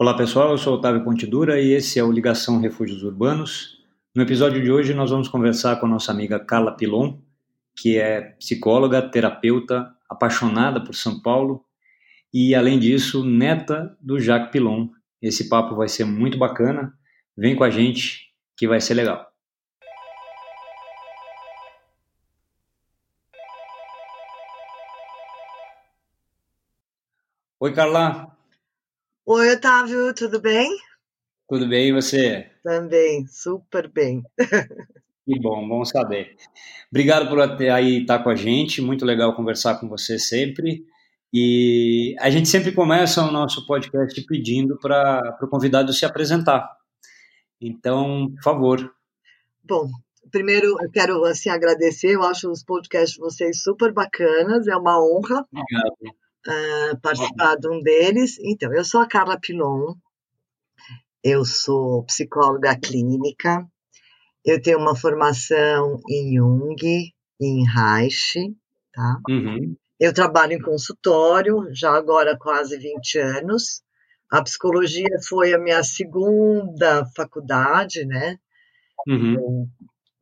Olá pessoal, eu sou Otávio Pontidura e esse é o Ligação Refúgios Urbanos. No episódio de hoje nós vamos conversar com a nossa amiga Carla Pilon, que é psicóloga, terapeuta, apaixonada por São Paulo e, além disso, neta do Jacques Pilon. Esse papo vai ser muito bacana. Vem com a gente que vai ser legal. Oi, Carla. Oi, Otávio, tudo bem? Tudo bem e você? Também, super bem. Que bom, bom saber. Obrigado por até aí estar com a gente, muito legal conversar com você sempre. E a gente sempre começa o nosso podcast pedindo para o convidado se apresentar. Então, por favor. Bom, primeiro eu quero assim agradecer, eu acho os podcasts de vocês super bacanas, é uma honra uh, participar de um deles. Então, eu sou a Carla Pilon, eu sou psicóloga clínica, eu tenho uma formação em Jung, em Reich, tá? Uhum. Eu trabalho em consultório, já agora há quase 20 anos. A psicologia foi a minha segunda faculdade, né? Uhum.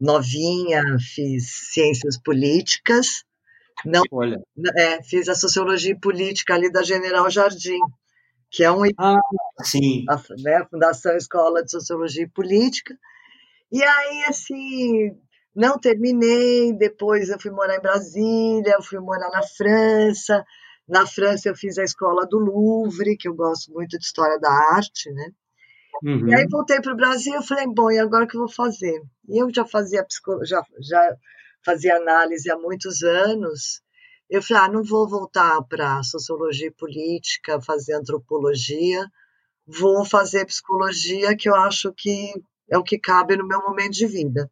Novinha, fiz ciências políticas. Não, Olha. é, fiz a sociologia política ali da General Jardim, que é um ah, sim. A, né, Fundação Escola de Sociologia e Política. E aí, assim, não terminei, depois eu fui morar em Brasília, eu fui morar na França. Na França eu fiz a escola do Louvre, que eu gosto muito de história da arte, né? Uhum. E aí voltei para o Brasil e falei, bom, e agora o que eu vou fazer? E eu já fazia já, já fazia análise há muitos anos. Eu falei, ah, não vou voltar para sociologia política, fazer antropologia, vou fazer psicologia, que eu acho que é o que cabe no meu momento de vida.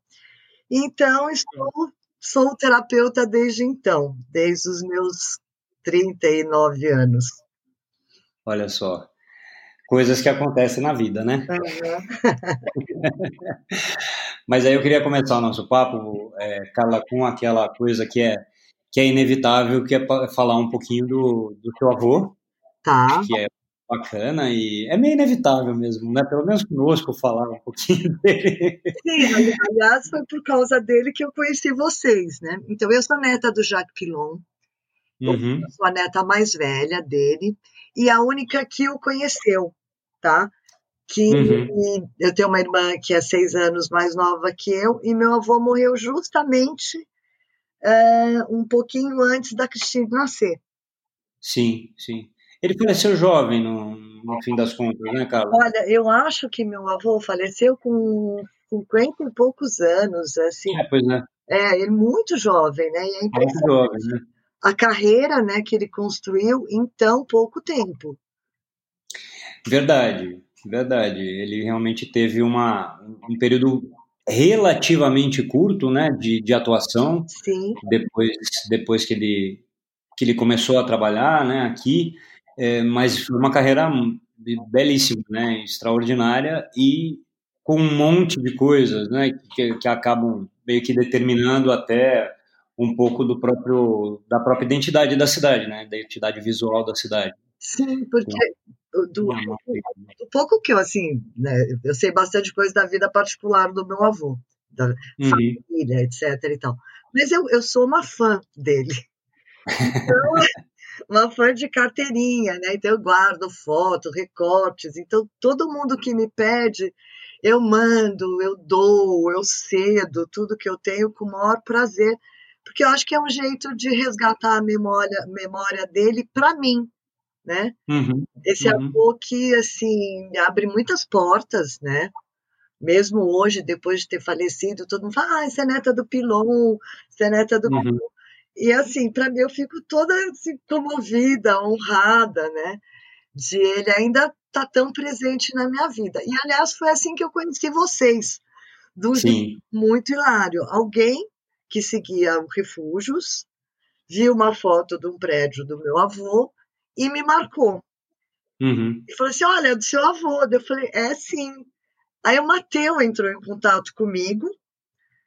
Então, estou, sou terapeuta desde então, desde os meus 39 anos. Olha só, coisas que acontecem na vida, né? Uhum. Mas aí eu queria começar o nosso papo, é, Carla, com aquela coisa que é que é inevitável, que é falar um pouquinho do, do seu avô, Tá. que é bacana e é meio inevitável mesmo, né? Pelo menos conosco falar um pouquinho dele. Sim, ali- aliás, foi por causa dele que eu conheci vocês, né? Então, eu sou neta do Jacques Pilon, Uhum, eu sou a neta mais velha dele e a única que o conheceu, tá? Que Uhum. eu tenho uma irmã que é seis anos mais nova que eu e meu avô morreu justamente é, um pouquinho antes da Cristina nascer. Sim, sim. Ele faleceu jovem no, no fim das contas, né, Carla? Olha, eu acho que meu avô faleceu com 50 e poucos anos, assim, É, pois é, é, ele muito jovem, né? E é muito jovem, né? A carreira, né, que ele construiu em tão pouco tempo. Verdade, verdade. Ele realmente teve uma, um período relativamente curto, né, de, de atuação, Sim, depois, depois que ele, que ele começou a trabalhar, né, aqui, é, mas foi uma carreira belíssima, né, extraordinária e com um monte de coisas, né, que, que acabam meio que determinando até um pouco do próprio da própria identidade da cidade, né, da identidade visual da cidade. sim, porque do, do- Uma- uma- do pouco que eu, assim, né, eu sei bastante coisa da vida particular do meu avô, da Uhum. família, etc e tal. Mas eu, eu sou uma fã dele. Então, uma fã de carteirinha, né? Então eu guardo foto, recortes. Então todo mundo que me pede, eu mando, eu dou, eu cedo, tudo que eu tenho com o maior prazer, porque eu acho que é um jeito de resgatar a memória, memória dele para mim, né? Uhum. Esse Uhum. avô que assim abre muitas portas, né? Mesmo hoje, depois de ter falecido, todo mundo fala: ah, você é neta do Pilon, você é neta do Uhum. e assim, para mim, eu fico toda assim, comovida, honrada, né? De ele ainda estar tão presente na minha vida. E, aliás, foi assim que eu conheci vocês, de um jeito muito hilário. Alguém que seguia o Refúgios, viu uma foto de um prédio do meu avô e me marcou. Uhum. E falou assim: Olha, é do seu avô. Eu falei: É sim. Aí o Mateu entrou em contato comigo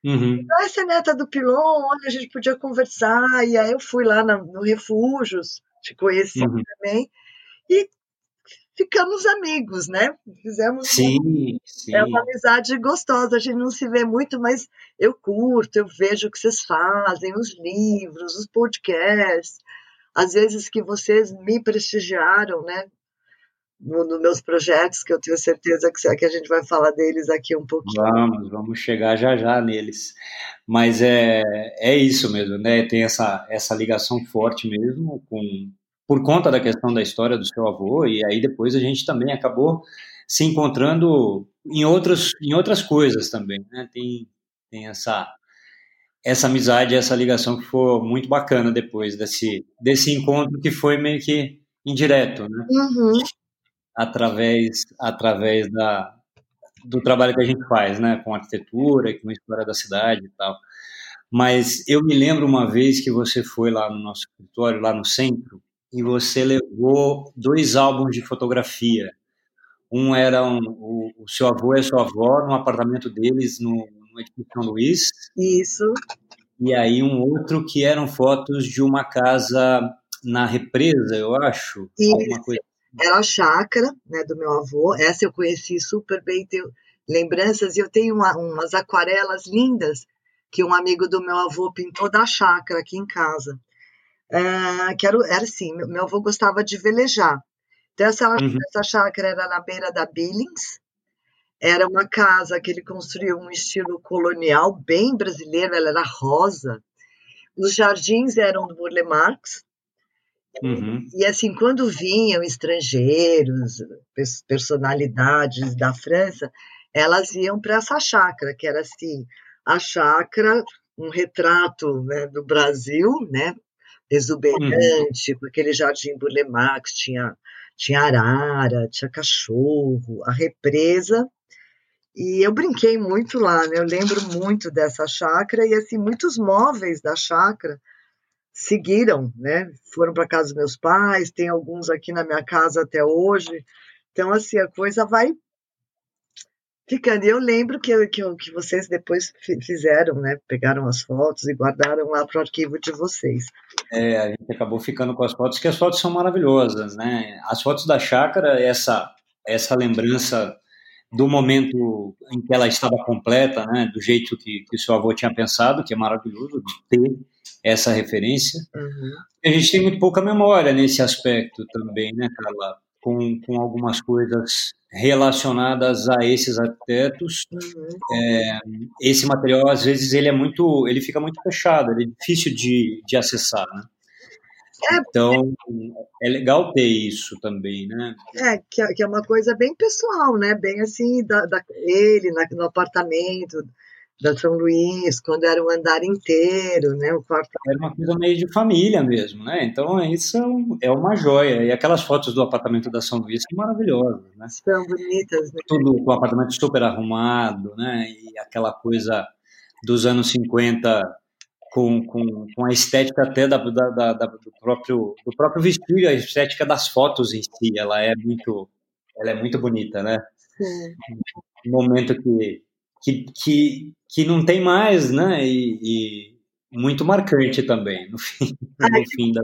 Uhum. Ah, você é neta do Pilon, olha, a gente podia conversar. E aí eu fui lá na- no Refúgios, te conheci Uhum. também, e ficamos amigos, né? Fizemos sim, uma, sim. É uma amizade gostosa, a gente não se vê muito, mas eu curto, eu vejo o que vocês fazem, os livros, os podcasts, às vezes que vocês me prestigiaram, né? Nos no meus projetos, que eu tenho certeza que, que a gente vai falar deles aqui um pouquinho. Vamos, vamos chegar já já neles. Mas é, é isso mesmo, né? Tem essa, essa ligação forte mesmo com, por conta da questão da história do seu avô, e aí depois a gente também acabou se encontrando em, outros, em outras coisas também, né? Tem, tem essa, essa amizade, essa ligação que foi muito bacana depois desse, desse encontro que foi meio que indireto, né? Uhum. Através, através da, do trabalho que a gente faz, né? Com arquitetura, com a história da cidade e tal. Mas eu me lembro uma vez que você foi lá no nosso escritório, lá no centro, e você levou dois álbuns de fotografia. Um era um, o, o, seu avô e a sua avó no apartamento deles no, no edifício São Luís. Isso. E aí um outro que eram fotos de uma casa na represa, eu acho. Isso. Coisa... Era a chácara né, do meu avô. Essa eu conheci super bem, tenho lembranças. E eu tenho uma, umas aquarelas lindas que um amigo do meu avô pintou da chácara aqui em casa. Uh, que era, era assim, meu, meu, avô gostava de velejar. Então, essa, uhum. essa chácara era na beira da Billings, era uma casa que ele construiu um estilo colonial, bem brasileiro, ela era rosa. Os jardins eram do Burle Marx. Uhum. E, assim, quando vinham estrangeiros, personalidades da França, elas iam para essa chácara, que era assim, a chácara, um retrato né, do Brasil, né, exuberante, uhum. com aquele jardim Burle Marx, tinha, tinha arara, tinha cachorro, a represa. E eu brinquei muito lá, né? Eu lembro muito dessa chácara e assim muitos móveis da chácara seguiram, né? Foram para casa dos meus pais, tem alguns aqui na minha casa até hoje. Então assim a coisa vai ficando. E eu lembro que, que, que vocês depois fizeram, né? Pegaram as fotos e guardaram lá para o arquivo de vocês. É, a gente acabou ficando com as fotos, que as fotos são maravilhosas, né? As fotos da chácara, essa, essa lembrança do momento em que ela estava completa, né? Do jeito que, que o seu avô tinha pensado, que é maravilhoso ter essa referência. Uhum. A gente tem muito pouca memória nesse aspecto também, né, Carla? Com, com algumas coisas relacionadas a esses arquitetos. Uhum. É, esse material, às vezes, ele é muito, ele fica muito fechado, ele é difícil de, de acessar, né? É, então, é legal ter isso também, né? É, que, é, que é uma coisa bem pessoal, né? Bem assim, da, da ele na, no apartamento, da São Luís, quando era o andar inteiro, né? O quarto. Era uma coisa meio de família mesmo, né? Então isso é uma joia. E aquelas fotos do apartamento da São Luís são maravilhosas, né? São bonitas, né? Tudo com o apartamento super arrumado, né? E aquela coisa dos anos 50 com, com, com a estética até da, da, da, do, próprio, do próprio vestido, a estética das fotos em si, ela é muito, ela é muito bonita, né? Sim. Um momento que que, que, que não tem mais, né? E, e muito marcante também, no fim, Ai, no fim da.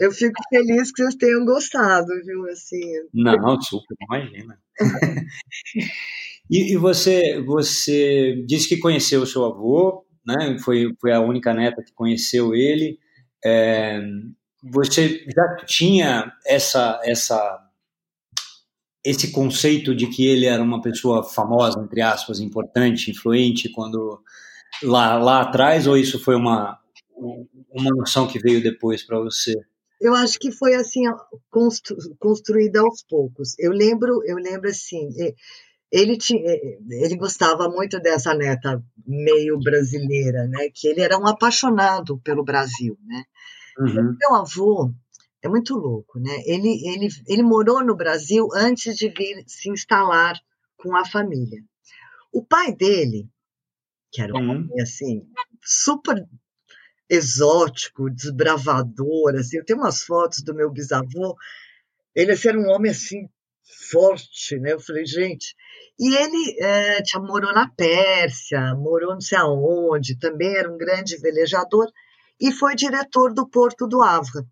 Eu fico feliz que vocês tenham gostado, viu? Assim. Não, super, imagina. e, e, você, você disse que conheceu o seu avô, né? Foi, foi a única neta que conheceu ele. É, você já tinha essa, essa esse conceito de que ele era uma pessoa famosa, entre aspas, importante, influente, quando lá, lá atrás, ou isso foi uma, uma noção que veio depois para você? Eu acho que foi assim constru, construída aos poucos. Eu lembro, eu lembro assim, ele tinha, ele gostava muito dessa neta meio brasileira, né? Que ele era um apaixonado pelo Brasil, né? Uhum. Meu avô, é muito louco, né? Ele, ele, ele morou no Brasil antes de vir se instalar com a família. O pai dele, que era um uhum. homem assim, super exótico, desbravador, assim, eu tenho umas fotos do meu bisavô, ele assim, era um homem assim, forte, né? Eu falei, gente. E ele é, tinha, morou na Pérsia, morou não sei aonde, também era um grande velejador, e foi diretor do Porto do Havre.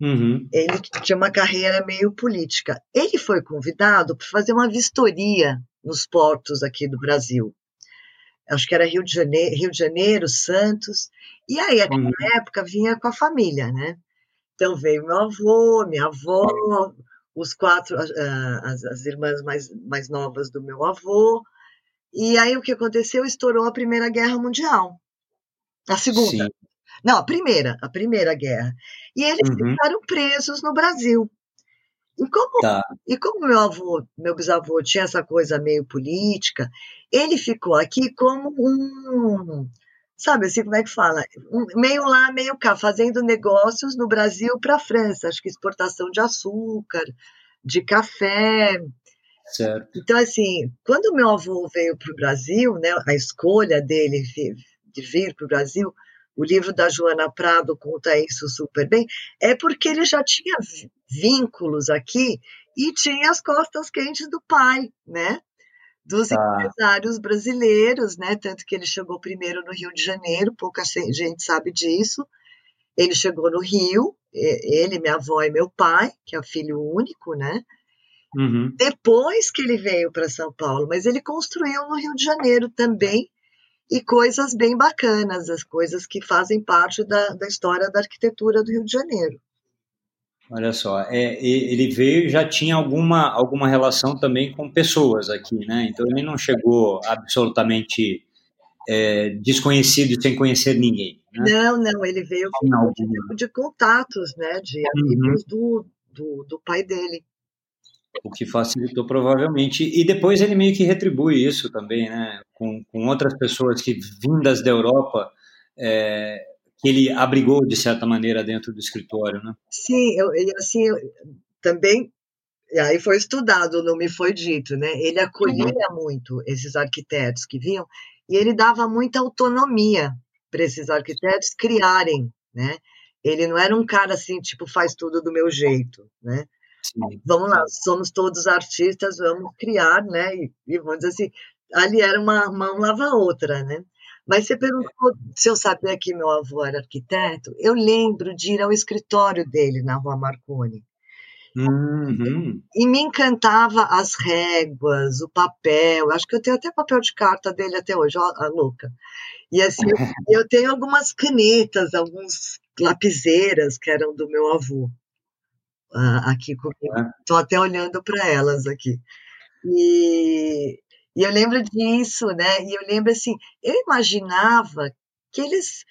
Uhum. Ele tinha uma carreira meio política. Ele foi convidado para fazer uma vistoria nos portos aqui do Brasil. Acho que era Rio de Janeiro, Rio de Janeiro Santos. E aí, naquela uhum. época, vinha com a família, né? Então veio meu avô, minha avó, os quatro, as, as irmãs mais, mais novas do meu avô. E aí o que aconteceu? Estourou a Primeira Guerra Mundial. A segunda. Sim. Não, a primeira, a primeira guerra. E eles uhum. ficaram presos no Brasil. E como, tá. e como meu avô, meu bisavô tinha essa coisa meio política, ele ficou aqui como um, sabe assim, como é que fala? Um, meio lá, meio cá, fazendo negócios no Brasil para a França, acho que exportação de açúcar, de café. Certo. Então, assim, quando meu avô veio para o Brasil, né, a escolha dele de vir para o Brasil, o livro da Joana Prado conta isso super bem, é porque ele já tinha vínculos aqui e tinha as costas quentes do pai, né? Dos ah. empresários brasileiros, né? Tanto que ele chegou primeiro no Rio de Janeiro, pouca gente sabe disso. Ele chegou no Rio, ele, minha avó e meu pai, que é o filho único, né? Uhum. Depois que ele veio para São Paulo, mas ele construiu no Rio de Janeiro também, e coisas bem bacanas, as coisas que fazem parte da, da história da arquitetura do Rio de Janeiro. Olha só, é, ele veio já tinha alguma, alguma relação também com pessoas aqui, né? Então ele não chegou absolutamente é, desconhecido sem conhecer ninguém. Né? Não, não, ele veio com um tipo de contatos, né? De uhum. amigos uhum. do, do, do pai dele o que facilitou provavelmente. E depois ele meio que retribui isso também, né? Com, com outras pessoas que vindas da Europa, é, que ele abrigou de certa maneira dentro do escritório, né? Sim, eu, assim, eu, também, aí foi estudado, não me foi dito, né? Ele acolhia uhum. muito esses arquitetos que vinham e ele dava muita autonomia para esses arquitetos criarem, né? Ele não era um cara assim, tipo, faz tudo do meu jeito, né? Sim. Vamos lá, somos todos artistas, vamos criar, né? E, e vamos dizer assim, ali era uma mão lava a outra, né? Mas você perguntou se eu sabia que meu avô era arquiteto. Eu lembro de ir ao escritório dele na Rua Marconi. Uhum. E me encantava as réguas, o papel. Acho que eu tenho até papel de carta dele até hoje, ó, a louca. E assim, eu tenho algumas canetas, alguns lapiseiras que eram do meu avô aqui comigo. Estou até olhando para elas aqui. E, e eu lembro disso, né? E eu lembro assim, eu imaginava que eles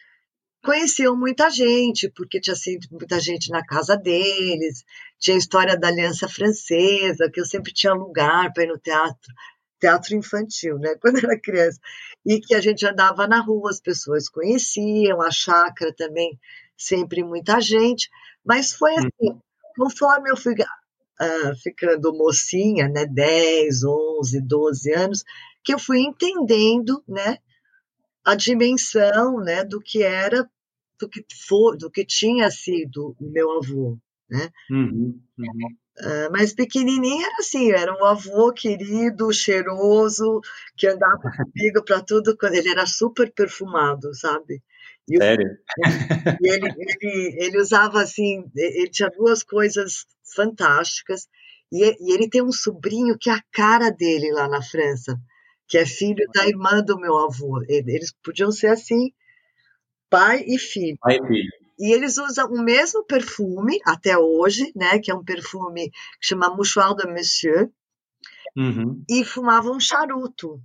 conheciam muita gente, porque tinha sido muita gente na casa deles, tinha a história da Aliança Francesa, que eu sempre tinha lugar para ir no teatro, teatro infantil, né, quando era criança, e que a gente andava na rua, as pessoas conheciam, a chácara também, sempre muita gente, mas foi assim, Conforme eu fui uh, ficando mocinha, né, 10, 11, 12 anos, que eu fui entendendo, né, a dimensão, né, do que era, do que for, do que tinha sido o meu avô, né? Uhum, uhum. Uh, mas pequenininho era assim, era um avô querido, cheiroso, que andava comigo para tudo, ele era super perfumado, sabe? E Sério? E ele, ele, ele usava assim, ele tinha duas coisas fantásticas. E, e ele tem um sobrinho que é a cara dele lá na França, que é filho da irmã do meu avô. Eles podiam ser assim, pai e filho. Pai e filho. E eles usam o mesmo perfume até hoje, né? Que é um perfume que chama Mouchoir de Monsieur. Uhum. E fumavam charuto.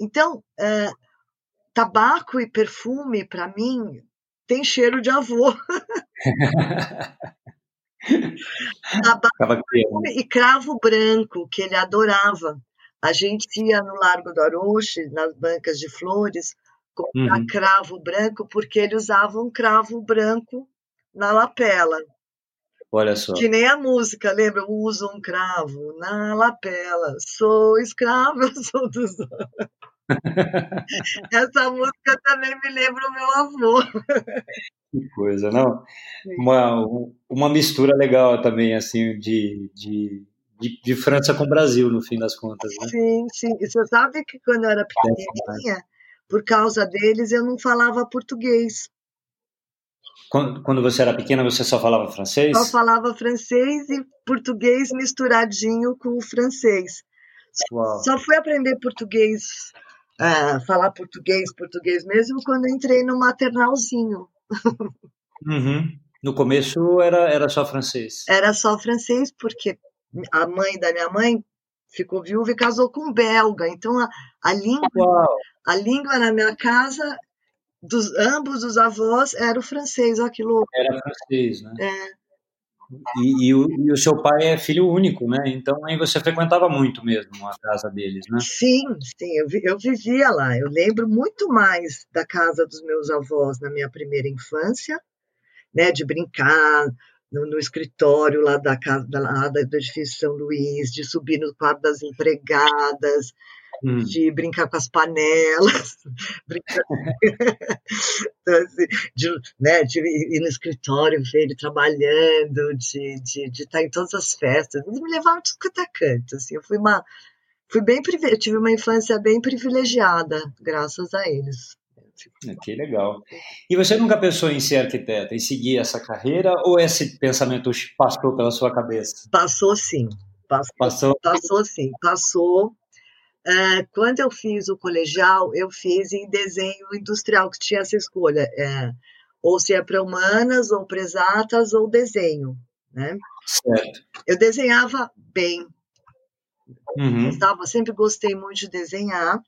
Então, uh, tabaco e perfume, para mim, tem cheiro de avô. tabaco e cravo branco, que ele adorava. A gente ia no Largo do Arouche, nas bancas de flores, comprar uhum. cravo branco, porque ele usava um cravo branco na lapela. Olha só. Que nem a música, lembra? Eu uso um cravo na lapela, sou escravo, eu sou dos Essa música também me lembra o meu avô. Que coisa, não? Uma, uma mistura legal também, assim, de, de, de, de, França com Brasil, no fim das contas, né? Sim, sim. E você sabe que quando eu era pequenininha, por causa deles, eu não falava português. Quando você era pequena, você só falava francês? Só falava francês e português misturadinho com o francês. Uau. Só fui aprender português, uh, falar português, português mesmo, quando entrei no maternalzinho. Uhum. No começo era, era só francês? Era só francês, porque a mãe da minha mãe ficou viúva e casou com um belga. Então a, a língua, a língua na minha casa dos ambos os avós era o francês, olha que louco. Era francês, né? É. E, e, o, e, o, seu pai é filho único, né? Então aí você frequentava muito mesmo a casa deles, né? Sim, sim, eu, eu vivia lá. Eu lembro muito mais da casa dos meus avós na minha primeira infância, né? De brincar no, no escritório lá da casa, lá do edifício São Luís, de subir no quarto das empregadas, hum. de brincar com as panelas, brincar... então, assim, de, né, de ir no escritório, ver ele trabalhando, de, de, de estar em todas as festas. Eles me levavam de quanto é canto, assim, eu fui uma... Fui bem, eu tive uma infância bem privilegiada, graças a eles. É, que legal. E você nunca pensou em ser arquiteta, em seguir essa carreira, ou esse pensamento passou pela sua cabeça? Passou sim. Passou, passou? Passou sim. Passou. É, quando eu fiz o colegial, eu fiz em desenho industrial, que tinha essa escolha, é, ou se é para humanas, ou para exatas, ou desenho, né? Certo. Eu desenhava bem, uhum. gostava, sempre gostei muito de desenhar,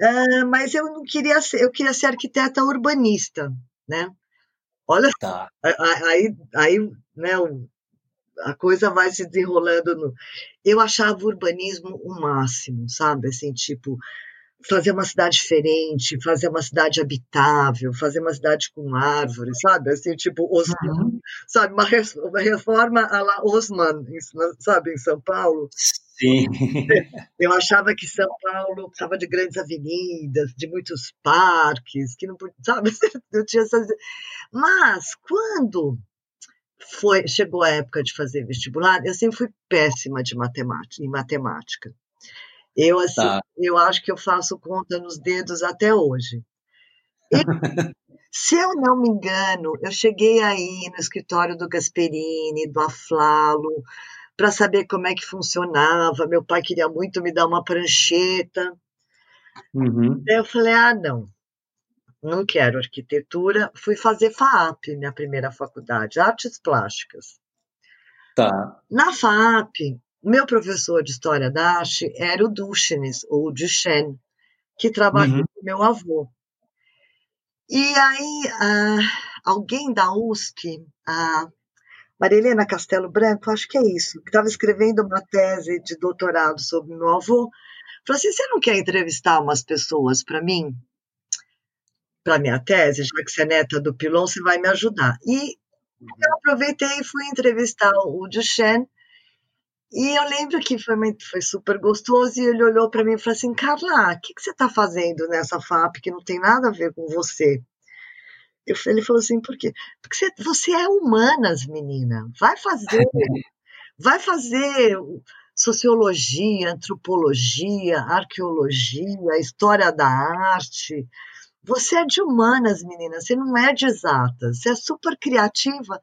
é, mas eu não queria ser, eu queria ser arquiteta urbanista, né? Olha, tá. aí, aí, né, a coisa vai se desenrolando. No... Eu achava o urbanismo o máximo, sabe? Assim, tipo, fazer uma cidade diferente, fazer uma cidade habitável, fazer uma cidade com árvores, sabe? Assim, tipo, Osman, uhum. sabe? Uma, reforma a la Osman, sabe? Em São Paulo. Sim. Eu achava que São Paulo precisava de grandes avenidas, de muitos parques, que não sabe? Eu tinha essas... Mas quando foi, chegou a época de fazer vestibular, eu sempre fui péssima de matemática, em matemática. Eu, assim, tá. eu acho que eu faço conta nos dedos até hoje. E, se eu não me engano, eu cheguei aí no escritório do Gasperini, do Aflalo, para saber como é que funcionava. Meu pai queria muito me dar uma prancheta. Uhum. Daí eu falei: ah, não, não quero arquitetura. Fui fazer FAAP, minha primeira faculdade, artes plásticas. Tá. Na FAAP, meu professor de história da arte era o Duchenes, ou Duchenne, que trabalhou uhum. com meu avô. E aí, uh, alguém da USP, a Marilena Castelo Branco, acho que é isso, que estava escrevendo uma tese de doutorado sobre meu avô, falou assim: você não quer entrevistar umas pessoas para mim? Para minha tese, já que você é neta do Pilon, você vai me ajudar. E eu aproveitei e fui entrevistar o Duchenne, e eu lembro que foi, foi super gostoso e ele olhou para mim e falou assim: Carla, o que, que você está fazendo nessa FAP que não tem nada a ver com você? Eu, ele falou assim: por quê? Porque você, você é humanas, menina. Vai fazer, vai fazer sociologia, antropologia, arqueologia, história da arte. Você é de humanas, menina. Você não é de exatas. Você é super criativa,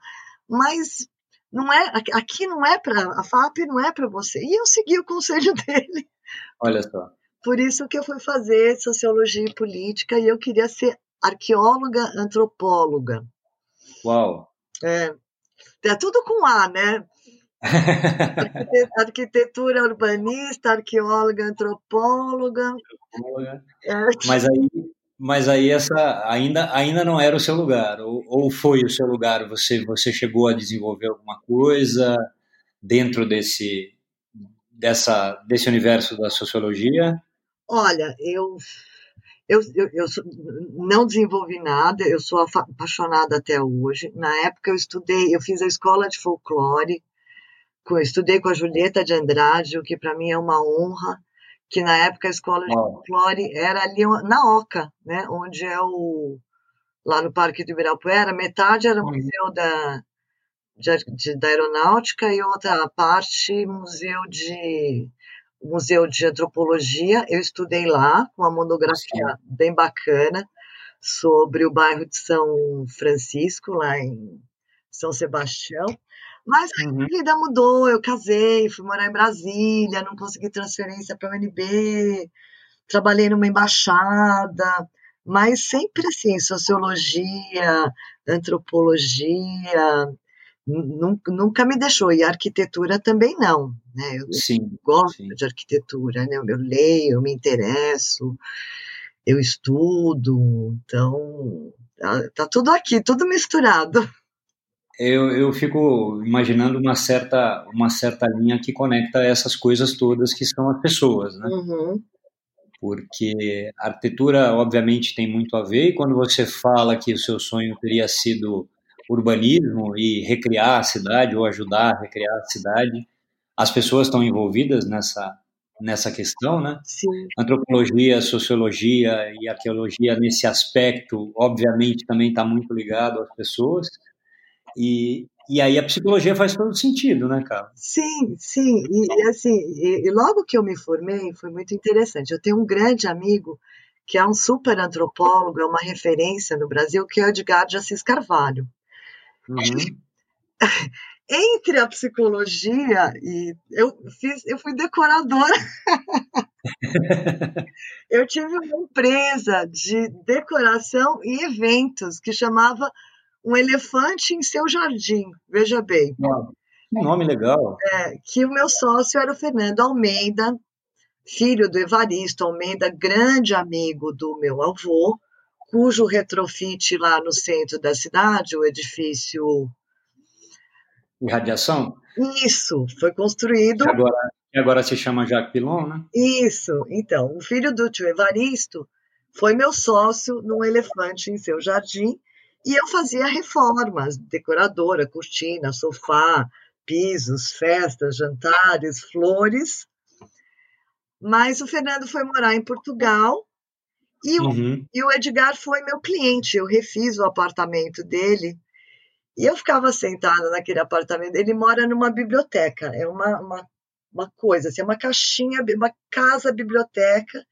mas não é aqui não é para a FAP não é para você. E eu segui o conselho dele. Olha só. Por isso que eu fui fazer sociologia e política e eu queria ser arqueóloga, antropóloga. Uau. É, é tudo com A, né? Arquitetura urbanista, arqueóloga, antropóloga. antropóloga. É. Mas aí mas aí essa ainda, ainda não era o seu lugar, ou, ou foi o seu lugar? Você, você chegou a desenvolver alguma coisa dentro desse, dessa, desse universo da sociologia? Olha, eu, eu, eu, eu não desenvolvi nada, eu sou apaixonada até hoje. Na época eu estudei, eu fiz a escola de folclore, estudei com a Julieta de Andrade, o que para mim é uma honra que na época a escola de folclore era ali na Oca, né, onde é o lá no Parque do Ibirapuera, metade era o museu da de, de, da aeronáutica e outra parte museu de museu de antropologia. Eu estudei lá com uma monografia bem bacana sobre o bairro de São Francisco, lá em São Sebastião. Mas uhum. a vida mudou, eu casei, fui morar em Brasília, não consegui transferência para o UNB, trabalhei numa embaixada, mas sempre assim, sociologia, antropologia, nunca me deixou, e arquitetura também não, né? Eu sim, gosto sim. de arquitetura, né? Eu leio, eu me interesso, eu estudo, então tá, tá tudo aqui, tudo misturado. Eu, eu fico imaginando uma certa, uma certa linha que conecta essas coisas todas que são as pessoas, né? Uhum. Porque a arquitetura, obviamente, tem muito a ver, e quando você fala que o seu sonho teria sido urbanismo e recriar a cidade ou ajudar a recriar a cidade, as pessoas estão envolvidas nessa, nessa questão, né? Sim. Antropologia, sociologia e arqueologia nesse aspecto, obviamente, também está muito ligado às pessoas. E, e aí a psicologia faz todo sentido, né, cara? Sim, sim. E, e assim, e, e, logo que eu me formei, foi muito interessante. Eu tenho um grande amigo que é um super antropólogo, é uma referência no Brasil, que é o Edgar de Assis Carvalho. Uhum. Entre a psicologia e eu fiz, eu fui decoradora. eu tive uma empresa de decoração e eventos que chamava um elefante em seu jardim, veja bem. Que nome legal. É, que o meu sócio era o Fernando Almeida, filho do Evaristo Almeida, grande amigo do meu avô, cujo retrofit lá no centro da cidade, o edifício. Irradiação? Isso, foi construído. Que agora, que agora se chama Jacques Pilon, né? Isso, então, o filho do tio Evaristo foi meu sócio num elefante em seu jardim e eu fazia reformas, decoradora, cortina, sofá, pisos, festas, jantares, flores. Mas o Fernando foi morar em Portugal e, uhum. o, e o Edgar foi meu cliente. Eu refiz o apartamento dele e eu ficava sentada naquele apartamento. Ele mora numa biblioteca, é uma, uma, uma coisa, assim, uma caixinha, uma casa-biblioteca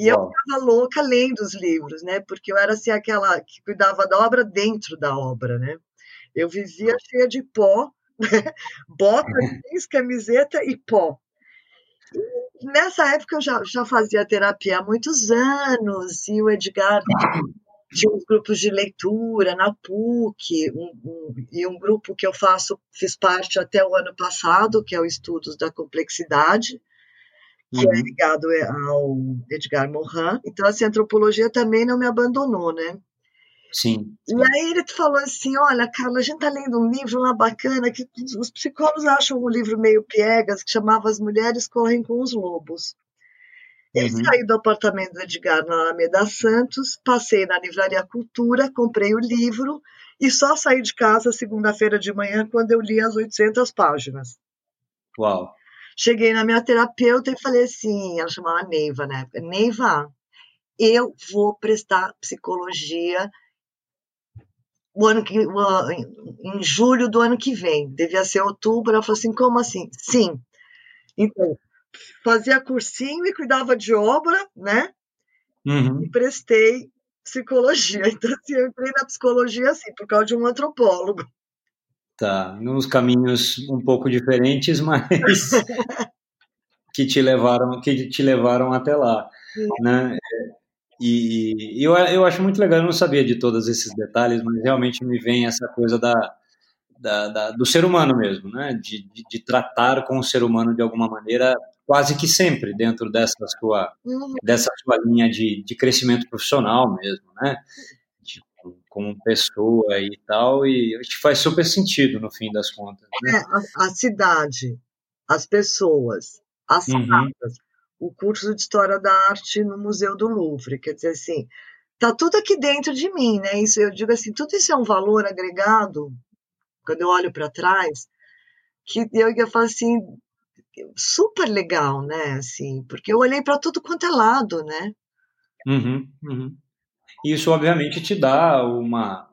e eu ficava louca lendo os livros, né? Porque eu era assim aquela que cuidava da obra dentro da obra, né? Eu vivia cheia de pó, né? bota, jeans, camiseta e pó. E nessa época eu já, já fazia terapia há muitos anos e o Edgar tinha uns grupos de leitura na PUC um, um, e um grupo que eu faço, fiz parte até o ano passado, que é o Estudos da Complexidade, que é uhum. é ligado ao Edgar Morin. Então, assim, a antropologia também não me abandonou, né? Sim, sim. E aí ele falou assim, olha, Carla, a gente tá lendo um livro lá bacana que os psicólogos acham um livro meio piegas, que chamava As Mulheres Correm com os Lobos. Eu uhum. saí do apartamento do Edgar na Alameda Santos, passei na Livraria Cultura, comprei o livro e só saí de casa segunda-feira de manhã quando eu li as 800 páginas. Uau! Cheguei na minha terapeuta e falei assim, ela chamava Neiva na época, Neiva, eu vou prestar psicologia o ano que, em julho do ano que vem, devia ser outubro, ela falou assim, como assim? Sim. Então, fazia cursinho e cuidava de obra, né? Uhum. E prestei psicologia. Então, assim, eu entrei na psicologia, assim, por causa de um antropólogo. Tá, nos caminhos um pouco diferentes, mas que te levaram, que te levaram até lá, Sim. né? E eu, eu acho muito legal, eu não sabia de todos esses detalhes, mas realmente me vem essa coisa da, da, da do ser humano mesmo, né? De, de, de, tratar com o ser humano de alguma maneira, quase que sempre dentro dessa sua, uhum. dessa sua linha de, de crescimento profissional mesmo, né? Como pessoa e tal, e acho que faz super sentido no fim das contas. Né? É, a, a, cidade, as pessoas, as uhum. o curso de História da Arte no Museu do Louvre, quer dizer assim, tá tudo aqui dentro de mim, né? Isso eu digo assim, tudo isso é um valor agregado quando eu olho para trás, que eu, eu falo assim, super legal, né? Assim, porque eu olhei para tudo quanto é lado, né? Uhum, uhum. Isso, obviamente, te dá uma,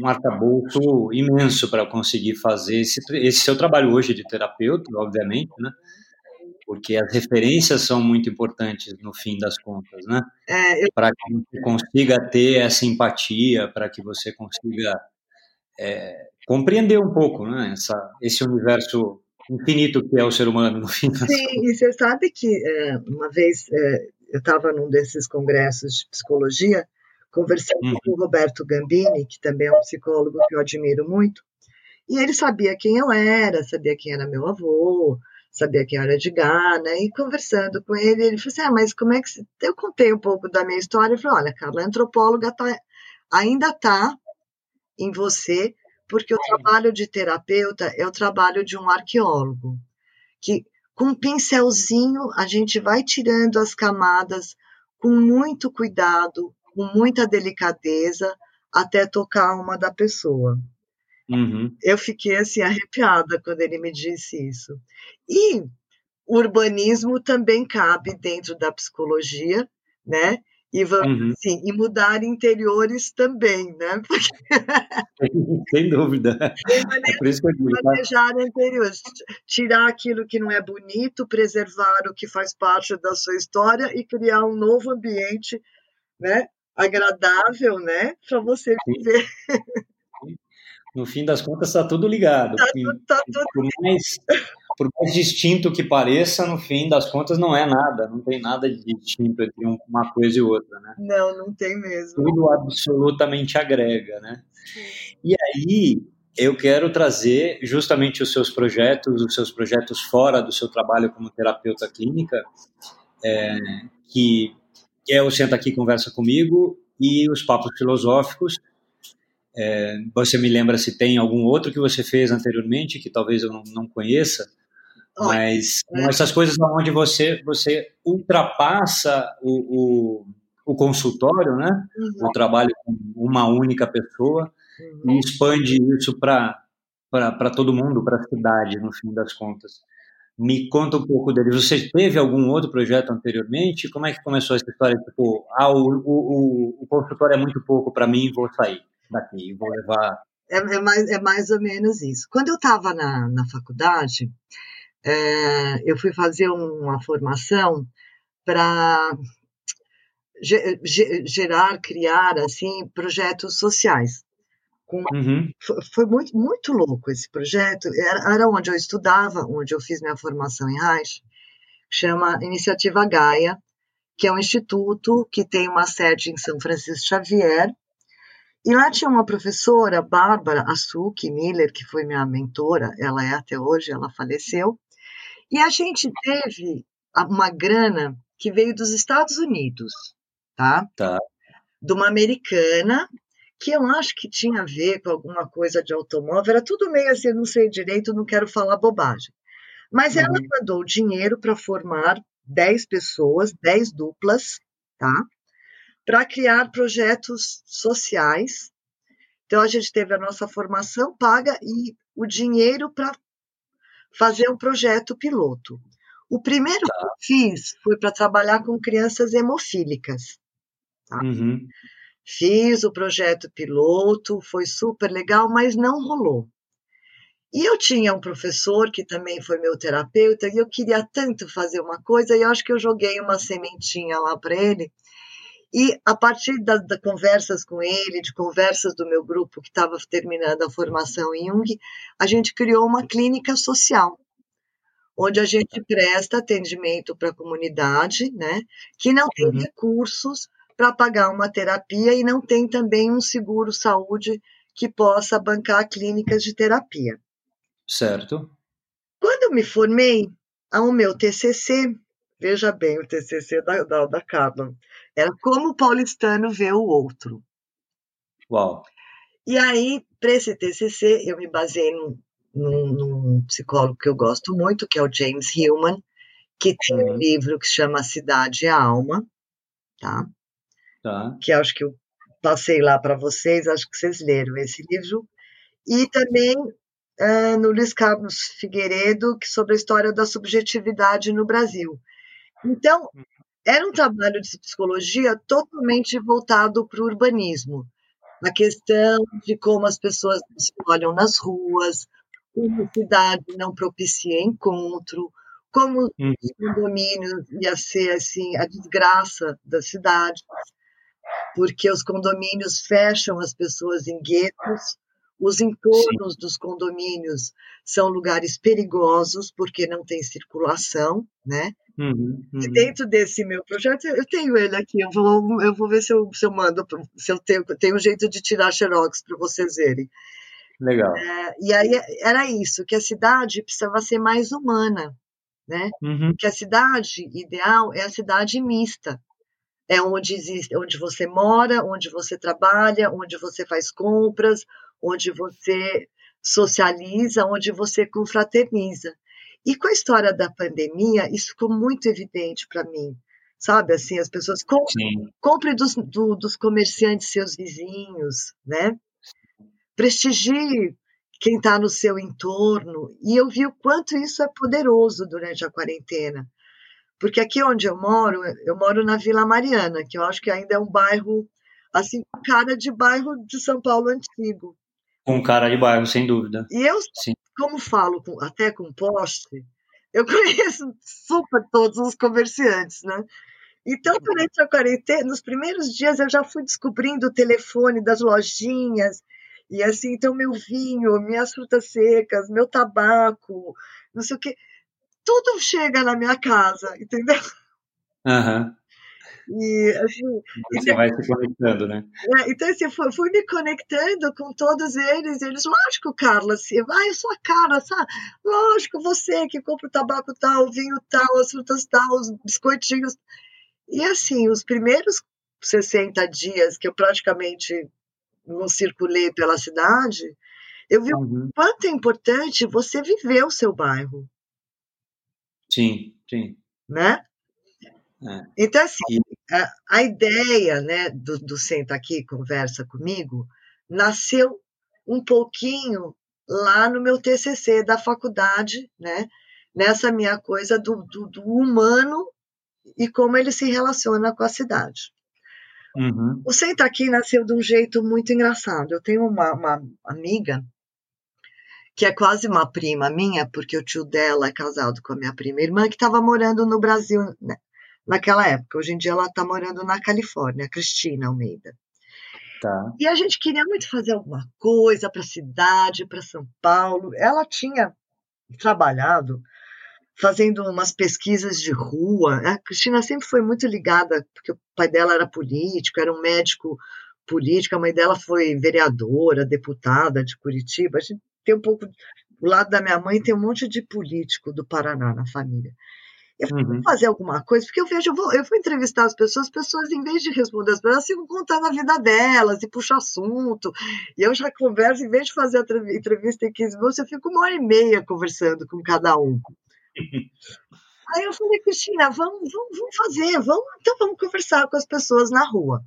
um arcabouço imenso para conseguir fazer esse, esse seu trabalho hoje de terapeuta, obviamente, né? porque as referências são muito importantes no fim das contas, né? É, eu... Para que você consiga ter essa empatia, para que você consiga é, compreender um pouco, né? Essa, esse universo infinito que é o ser humano no fim das Sim, contas. e você sabe que é, uma vez é, eu estava num desses congressos de psicologia conversando uhum. com o Roberto Gambini, que também é um psicólogo que eu admiro muito, e ele sabia quem eu era, sabia quem era meu avô, sabia quem era de Gana, e conversando com ele, ele falou assim, ah, mas como é que... Eu contei um pouco da minha história, e falei, olha, Carla, a antropóloga tá, ainda está em você, porque o trabalho de terapeuta é o trabalho de um arqueólogo, que com um pincelzinho a gente vai tirando as camadas com muito cuidado, com muita delicadeza, até tocar a alma da pessoa. Uhum. Eu fiquei assim arrepiada quando ele me disse isso. E o urbanismo também cabe dentro da psicologia, né? E vamos uhum. assim, e mudar interiores também, né? Porque... Sem dúvida. é por isso que eu digo, tá? manejar tá? interiores, tirar aquilo que não é bonito, preservar o que faz parte da sua história e criar um novo ambiente, né? Agradável, né? Para você viver. No fim das contas está tudo ligado. Tá, tá tudo... Por, mais, por mais distinto que pareça, no fim das contas não é nada, não tem nada de distinto entre uma coisa e outra, né? Não, não tem mesmo. Tudo absolutamente agrega, né? Sim. E aí eu quero trazer justamente os seus projetos, os seus projetos fora do seu trabalho como terapeuta clínica, é, que, que é o Senta Aqui Conversa Comigo e os Papos Filosóficos, é, você me lembra se tem algum outro que você fez anteriormente que talvez eu não, não conheça, mas é. essas coisas onde você você ultrapassa o, o, o consultório, né? Uhum. O trabalho com uma única pessoa uhum. e expande isso para para todo mundo, para a cidade, no fim das contas. Me conta um pouco dele. Você teve algum outro projeto anteriormente? Como é que começou essa história? Tipo, ah, o, o, o consultório é muito pouco para mim, vou sair daqui, vou levar. É, é, mais, é mais ou menos isso. Quando eu estava na, na faculdade, é, eu fui fazer uma formação para gerar, criar assim projetos sociais. Com, uhum. foi, muito muito louco esse projeto. Era, era, onde eu estudava, onde eu fiz minha formação em Reich, chama Iniciativa Gaia, que é um instituto que tem uma sede em São Francisco Xavier e lá tinha uma professora, Bárbara Asuki Miller, que foi minha mentora, ela é até hoje, ela faleceu. E a gente teve uma grana que veio dos Estados Unidos, tá? Tá. De uma americana, que eu acho que tinha a ver com alguma coisa de automóvel, era tudo meio assim, não sei direito, não quero falar bobagem. Mas uhum. ela mandou dinheiro para formar 10 pessoas, 10 duplas, tá? para criar projetos sociais. Então, a gente teve a nossa formação paga e o dinheiro para fazer um projeto piloto. O primeiro tá. que eu fiz foi para trabalhar com crianças hemofílicas. Tá? Uhum. Fiz o projeto piloto, foi super legal, mas não rolou. E eu tinha um professor que também foi meu terapeuta, e eu queria tanto fazer uma coisa, e eu acho que eu joguei uma sementinha lá para ele, e a partir das da conversas com ele, de conversas do meu grupo que estava terminando a formação em Jung, a gente criou uma clínica social, onde a gente presta atendimento para a comunidade, né, que não tem uhum. recursos para pagar uma terapia e não tem também um seguro saúde que possa bancar clínicas de terapia. Certo. Quando eu me formei, ao meu TCC, veja bem o TCC da, da, da Carla, era como o paulistano vê o outro. Uau! E aí, para esse TCC, eu me baseei num, num, num, psicólogo que eu gosto muito, que é o James Hillman, que tem uhum. um livro que chama Cidade e a Alma, tá? Tá. Que acho que eu passei lá para vocês, acho que vocês leram esse livro. E também uh, no Luiz Carlos Figueiredo, que sobre a história da subjetividade no Brasil. Então, uhum. Era um trabalho de psicologia totalmente voltado para o urbanismo, a questão de como as pessoas se olham nas ruas, como a cidade não propicia encontro, como uhum. os condomínios ia ser assim a desgraça da cidade, porque os condomínios fecham as pessoas em guetos, os entornos Sim. dos condomínios são lugares perigosos porque não tem circulação, né? Uhum, uhum. E dentro desse meu projeto, eu tenho ele aqui, eu vou, eu vou ver se eu, se eu mando, se eu tenho, tenho um jeito de tirar xerox para vocês verem. Legal. É, e aí era isso, que a cidade precisava ser mais humana, né? Uhum. Que a cidade ideal é a cidade mista. É onde existe, onde você mora, onde você trabalha, onde você faz compras, onde você socializa, onde você confraterniza. E com a história da pandemia, isso ficou muito evidente para mim. Sabe, assim, as pessoas comprem, compre dos, do, dos comerciantes seus vizinhos, né? Prestigie quem está no seu entorno. E eu vi o quanto isso é poderoso durante a quarentena. Porque aqui onde eu moro, eu moro na Vila Mariana, que eu acho que ainda é um bairro, assim, cara de bairro de São Paulo antigo. Com cara de bairro, sem dúvida. E eu, Sim. como falo com, até com poste, eu conheço super todos os comerciantes, né? Então, durante a quarentena, nos primeiros dias eu já fui descobrindo o telefone das lojinhas, e assim, então meu vinho, minhas frutas secas, meu tabaco, não sei o quê, tudo chega na minha casa, entendeu? Aham. Uhum. E, assim, Você vai se conectando, né? É, então, assim, fui, fui, me conectando com todos eles. Eles, lógico, Carla, assim, vai, eu sou a cara, sabe? Lógico, você que compra o tabaco tal, o vinho tal, as frutas tal, os biscoitinhos. E, assim, os primeiros 60 dias que eu praticamente não circulei pela cidade, eu vi uhum. o quanto é importante você viver o seu bairro. Sim, sim. Né? É. Então, assim, a, a, ideia né, do, do Senta Aqui, Conversa Comigo, nasceu um pouquinho lá no meu TCC da faculdade, né? Nessa minha coisa do, do, do humano e como ele se relaciona com a cidade. Uhum. O Senta Aqui nasceu de um jeito muito engraçado. Eu tenho uma, uma amiga que é quase uma prima minha, porque o tio dela é casado com a minha prima irmã, que estava morando no Brasil né, naquela época. Hoje em dia ela está morando na Califórnia, Cristina Almeida. Tá. E a gente queria muito fazer alguma coisa para a cidade, para São Paulo. Ela tinha trabalhado fazendo umas pesquisas de rua. A Cristina sempre foi muito ligada, porque o pai dela era político, era um médico político, a mãe dela foi vereadora, deputada de Curitiba. A gente tem um pouco. Do lado da minha mãe tem um monte de político do Paraná na família. Eu uhum. vou fazer alguma coisa, porque eu vejo, eu vou, eu vou entrevistar as pessoas, as pessoas, em vez de responder as perguntas, ficam contando a vida delas e puxam assunto. E eu já converso, em vez de fazer a entrevista em 15 minutos, eu fico uma hora e meia conversando com cada um. Aí eu falei, Cristina, vamos, vamos, vamos fazer, vamos, então vamos conversar com as pessoas na rua.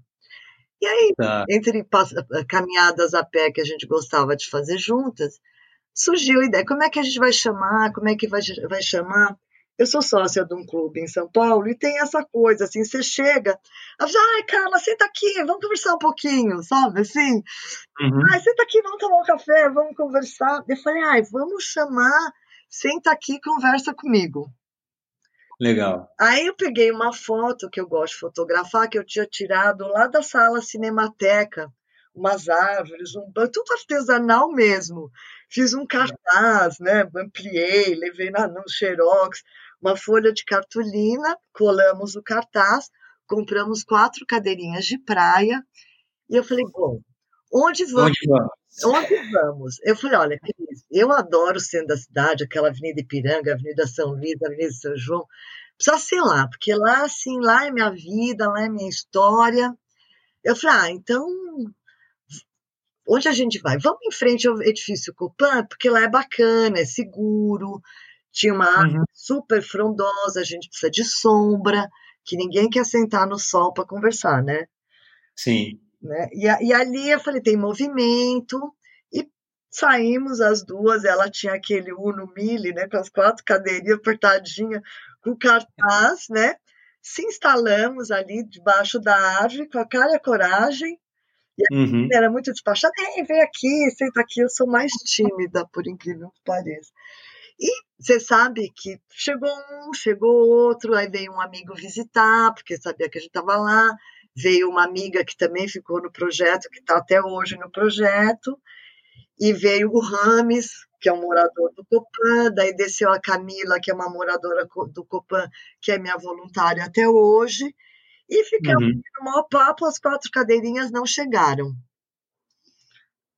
E aí, tá. entre caminhadas a pé que a gente gostava de fazer juntas, surgiu a ideia, como é que a gente vai chamar, como é que vai, vai chamar? Eu sou sócia de um clube em São Paulo e tem essa coisa, assim, você chega, ai, Carla, senta aqui, vamos conversar um pouquinho, sabe, assim? Uhum. Ai, senta aqui, vamos tomar um café, vamos conversar. Eu falei, ai, vamos chamar, senta aqui e conversa comigo. Legal. Aí eu peguei uma foto que eu gosto de fotografar, que eu tinha tirado lá da sala Cinemateca, umas árvores, um banco, tudo artesanal mesmo. Fiz um cartaz, né? Ampliei, levei na, no Xerox, uma folha de cartolina, colamos o cartaz, compramos quatro cadeirinhas de praia, e eu falei, bom, onde vamos? Onde vamos? Onde vamos? Eu falei, olha, Cris, eu adoro o centro da cidade, aquela Avenida Ipiranga, Avenida São Luís, Avenida São João. Precisa ser lá, porque lá, assim, lá é minha vida, lá é minha história. Eu falei, ah, então onde a gente vai? Vamos em frente ao edifício Copan, porque lá é bacana, é seguro, tinha uma árvore uhum. super frondosa, a gente precisa de sombra, que ninguém quer sentar no sol para conversar, né? Sim. Né? E, e ali eu falei, tem movimento, e saímos as duas, ela tinha aquele Uno Mille, né, com as quatro cadeirinhas apertadinhas, com cartaz, né? Se instalamos ali debaixo da árvore, com a cara e a coragem, uhum. era muito despachada, vem aqui, senta aqui, eu sou mais tímida, por incrível que pareça. E você sabe que chegou um, chegou outro, aí veio um amigo visitar, porque sabia que a gente estava lá, veio uma amiga que também ficou no projeto, que está até hoje no projeto, e veio o Rames, que é um morador do Copan, daí desceu a Camila, que é uma moradora do Copan, que é minha voluntária até hoje, e ficamos uhum. no maior papo, as quatro cadeirinhas não chegaram.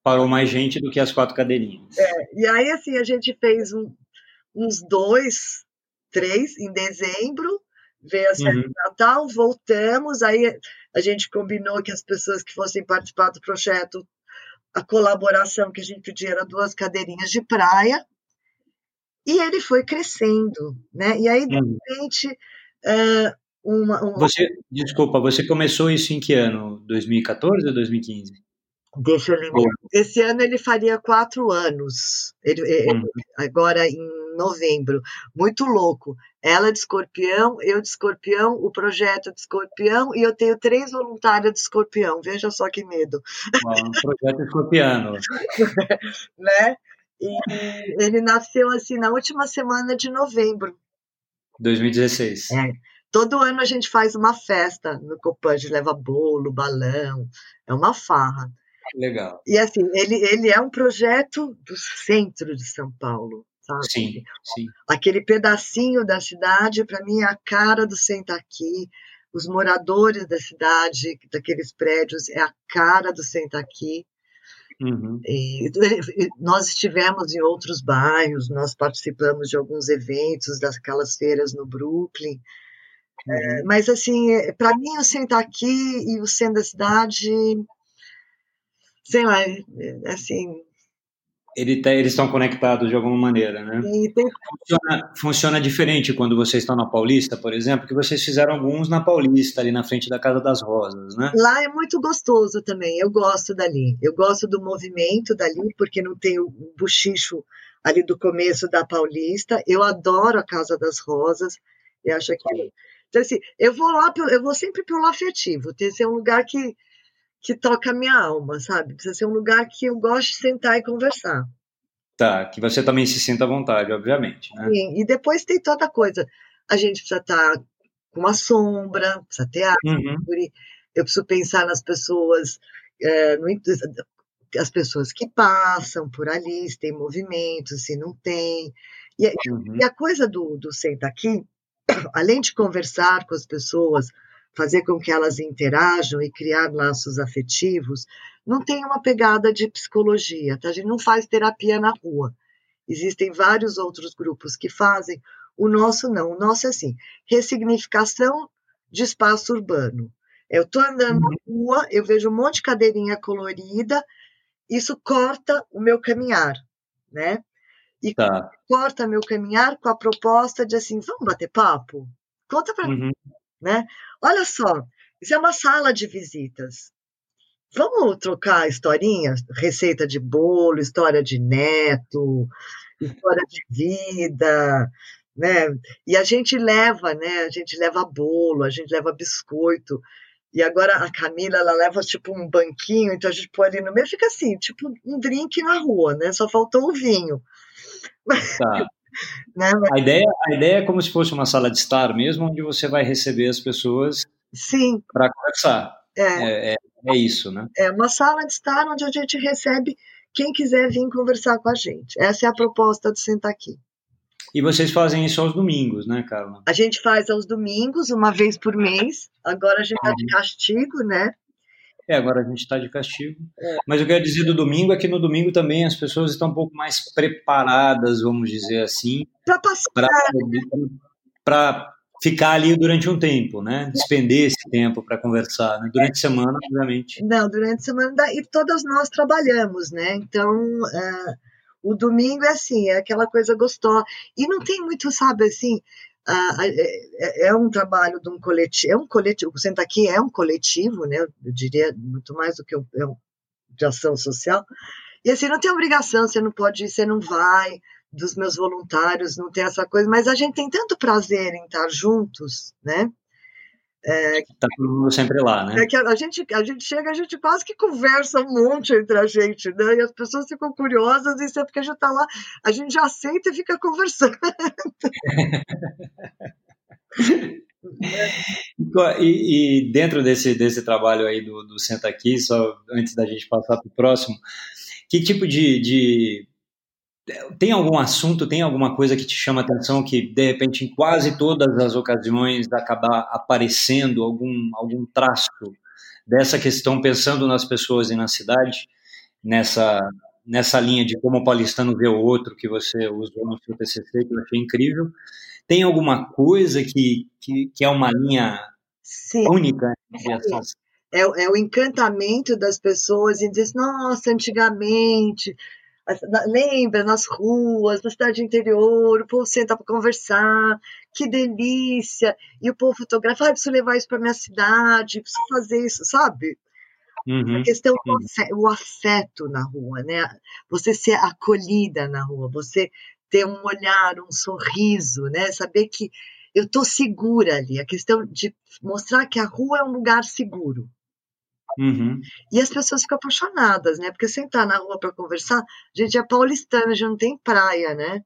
Parou mais gente do que as quatro cadeirinhas. É, e aí, assim, a gente fez um, uns dois, três em dezembro, veio a uhum. Natal, voltamos, aí a gente combinou que as pessoas que fossem participar do projeto, a colaboração que a gente pedia era duas cadeirinhas de praia, e ele foi crescendo, né? E aí, de uhum. repente, uh, uma, uma... Você, desculpa, você começou isso em que ano? 2014 ou 2015? Deixa eu lembrar. Esse ano ele faria quatro anos. Ele, uhum. Agora em novembro. Muito louco. Ela de escorpião, eu de escorpião, o projeto de escorpião, e eu tenho três voluntárias de escorpião. Veja só que medo. Um projeto escorpiano. né? E ele nasceu assim na última semana de novembro. 2016. É. Todo ano a gente faz uma festa no Copan, a gente leva bolo, balão, é uma farra. Legal. E assim, ele, ele é um projeto do centro de São Paulo, sabe? Sim, sim. Aquele pedacinho da cidade, para mim, é a cara do Senta Aqui. Os moradores da cidade, daqueles prédios, é a cara do Senta Aqui. Uhum. E, nós estivemos em outros bairros, nós participamos de alguns eventos daquelas feiras no Brooklyn. É. É, mas assim, para mim o Senta Aqui e o Centro da Cidade sei lá, assim. Ele tá, eles estão conectados de alguma maneira, né? Tem... Funciona, funciona, diferente quando vocês estão na Paulista, por exemplo, que vocês fizeram alguns na Paulista, ali na frente da Casa das Rosas, né? Lá é muito gostoso também, eu gosto dali. Eu gosto do movimento dali, porque não tem o buchicho ali do começo da Paulista. Eu adoro a Casa das Rosas, eu acho que... Então, assim, eu vou lá, eu vou sempre pelo afetivo, tem que ser um lugar que que toca a minha alma, sabe? Precisa ser um lugar que eu gosto de sentar e conversar. Tá, que você também se sinta à vontade, obviamente, né? Sim, e depois tem toda coisa. A gente precisa estar tá com uma sombra, precisa ter árvore, uhum. eu preciso pensar nas pessoas, é, no, as pessoas que passam por ali, se tem movimento, se não tem. E, uhum. e a coisa do, do senta aqui, além de conversar com as pessoas, fazer com que elas interajam e criar laços afetivos, não tem uma pegada de psicologia, tá? A gente não faz terapia na rua. Existem vários outros grupos que fazem, o nosso não. O nosso é assim: ressignificação de espaço urbano. Eu estou andando na uhum. rua, eu vejo um monte de cadeirinha colorida, isso corta o meu caminhar, né? E tá. corta meu caminhar com a proposta de assim, vamos bater papo? Conta para uhum. mim né? Olha só, isso é uma sala de visitas. Vamos trocar historinhas, receita de bolo, história de neto, história de vida, né? E a gente leva, né? A gente leva bolo, a gente leva biscoito. E agora a Camila, ela leva tipo um banquinho, então a gente põe ali no meio, fica assim, tipo um drink na rua, né? Só faltou o vinho. Tá. Né? A, ideia, a ideia é como se fosse uma sala de estar mesmo, onde você vai receber as pessoas para conversar. É. É, é, é, isso, né? É uma sala de estar onde a gente recebe quem quiser vir conversar com a gente. Essa é a proposta de Sentar Aqui. E vocês fazem isso aos domingos, né, Carla? A gente faz aos domingos, uma vez por mês. Agora a gente está de castigo, né? É, agora a gente está de castigo. É. Mas eu quero dizer do domingo é que no domingo também as pessoas estão um pouco mais preparadas, vamos dizer assim, para ficar ali durante um tempo, né? Despender esse tempo para conversar. Né? Durante a semana, obviamente. Não, durante a semana e todas nós trabalhamos, né? Então uh, o domingo é assim, é aquela coisa gostosa e não tem muito, sabe, assim. Ah, é, é, um trabalho de um coletivo, é um coletivo, o Senta Aqui é um coletivo, né, eu diria muito mais do que um, é um, de ação social, e assim, não tem obrigação, você não pode ir, você não vai, dos meus voluntários, não tem essa coisa, mas a gente tem tanto prazer em estar juntos, né, É, tá todo mundo sempre lá, né? É que a gente, a gente chega, a gente quase que conversa um monte entre a gente, né? E as pessoas ficam curiosas e sempre que a gente tá lá, a gente já aceita e fica conversando. e, e, dentro desse, desse trabalho aí do, do Senta Aqui, só antes da gente passar para o próximo, que tipo de, de tem algum assunto, tem alguma coisa que te chama atenção que, de repente, em quase todas as ocasiões acabar aparecendo algum, algum traço dessa questão, pensando nas pessoas e na cidade, nessa, nessa linha de como o paulistano vê o outro, que você usou no seu TCC, que eu achei incrível. Tem alguma coisa que, que, que é uma linha Sim. única? É, é o encantamento das pessoas em dizer, nossa, antigamente lembra, nas ruas, na cidade interior, o povo senta para conversar, que delícia, e o povo fotografa, ah, preciso levar isso para minha cidade, preciso fazer isso, sabe? Uhum, a questão do afeto, o afeto na rua, né? Você ser acolhida na rua, você ter um olhar, um sorriso, né? Saber que eu estou segura ali. A questão de mostrar que a rua é um lugar seguro. Uhum. E as pessoas ficam apaixonadas, né? Porque sentar na rua para conversar, a gente é paulistana, já não tem praia, né?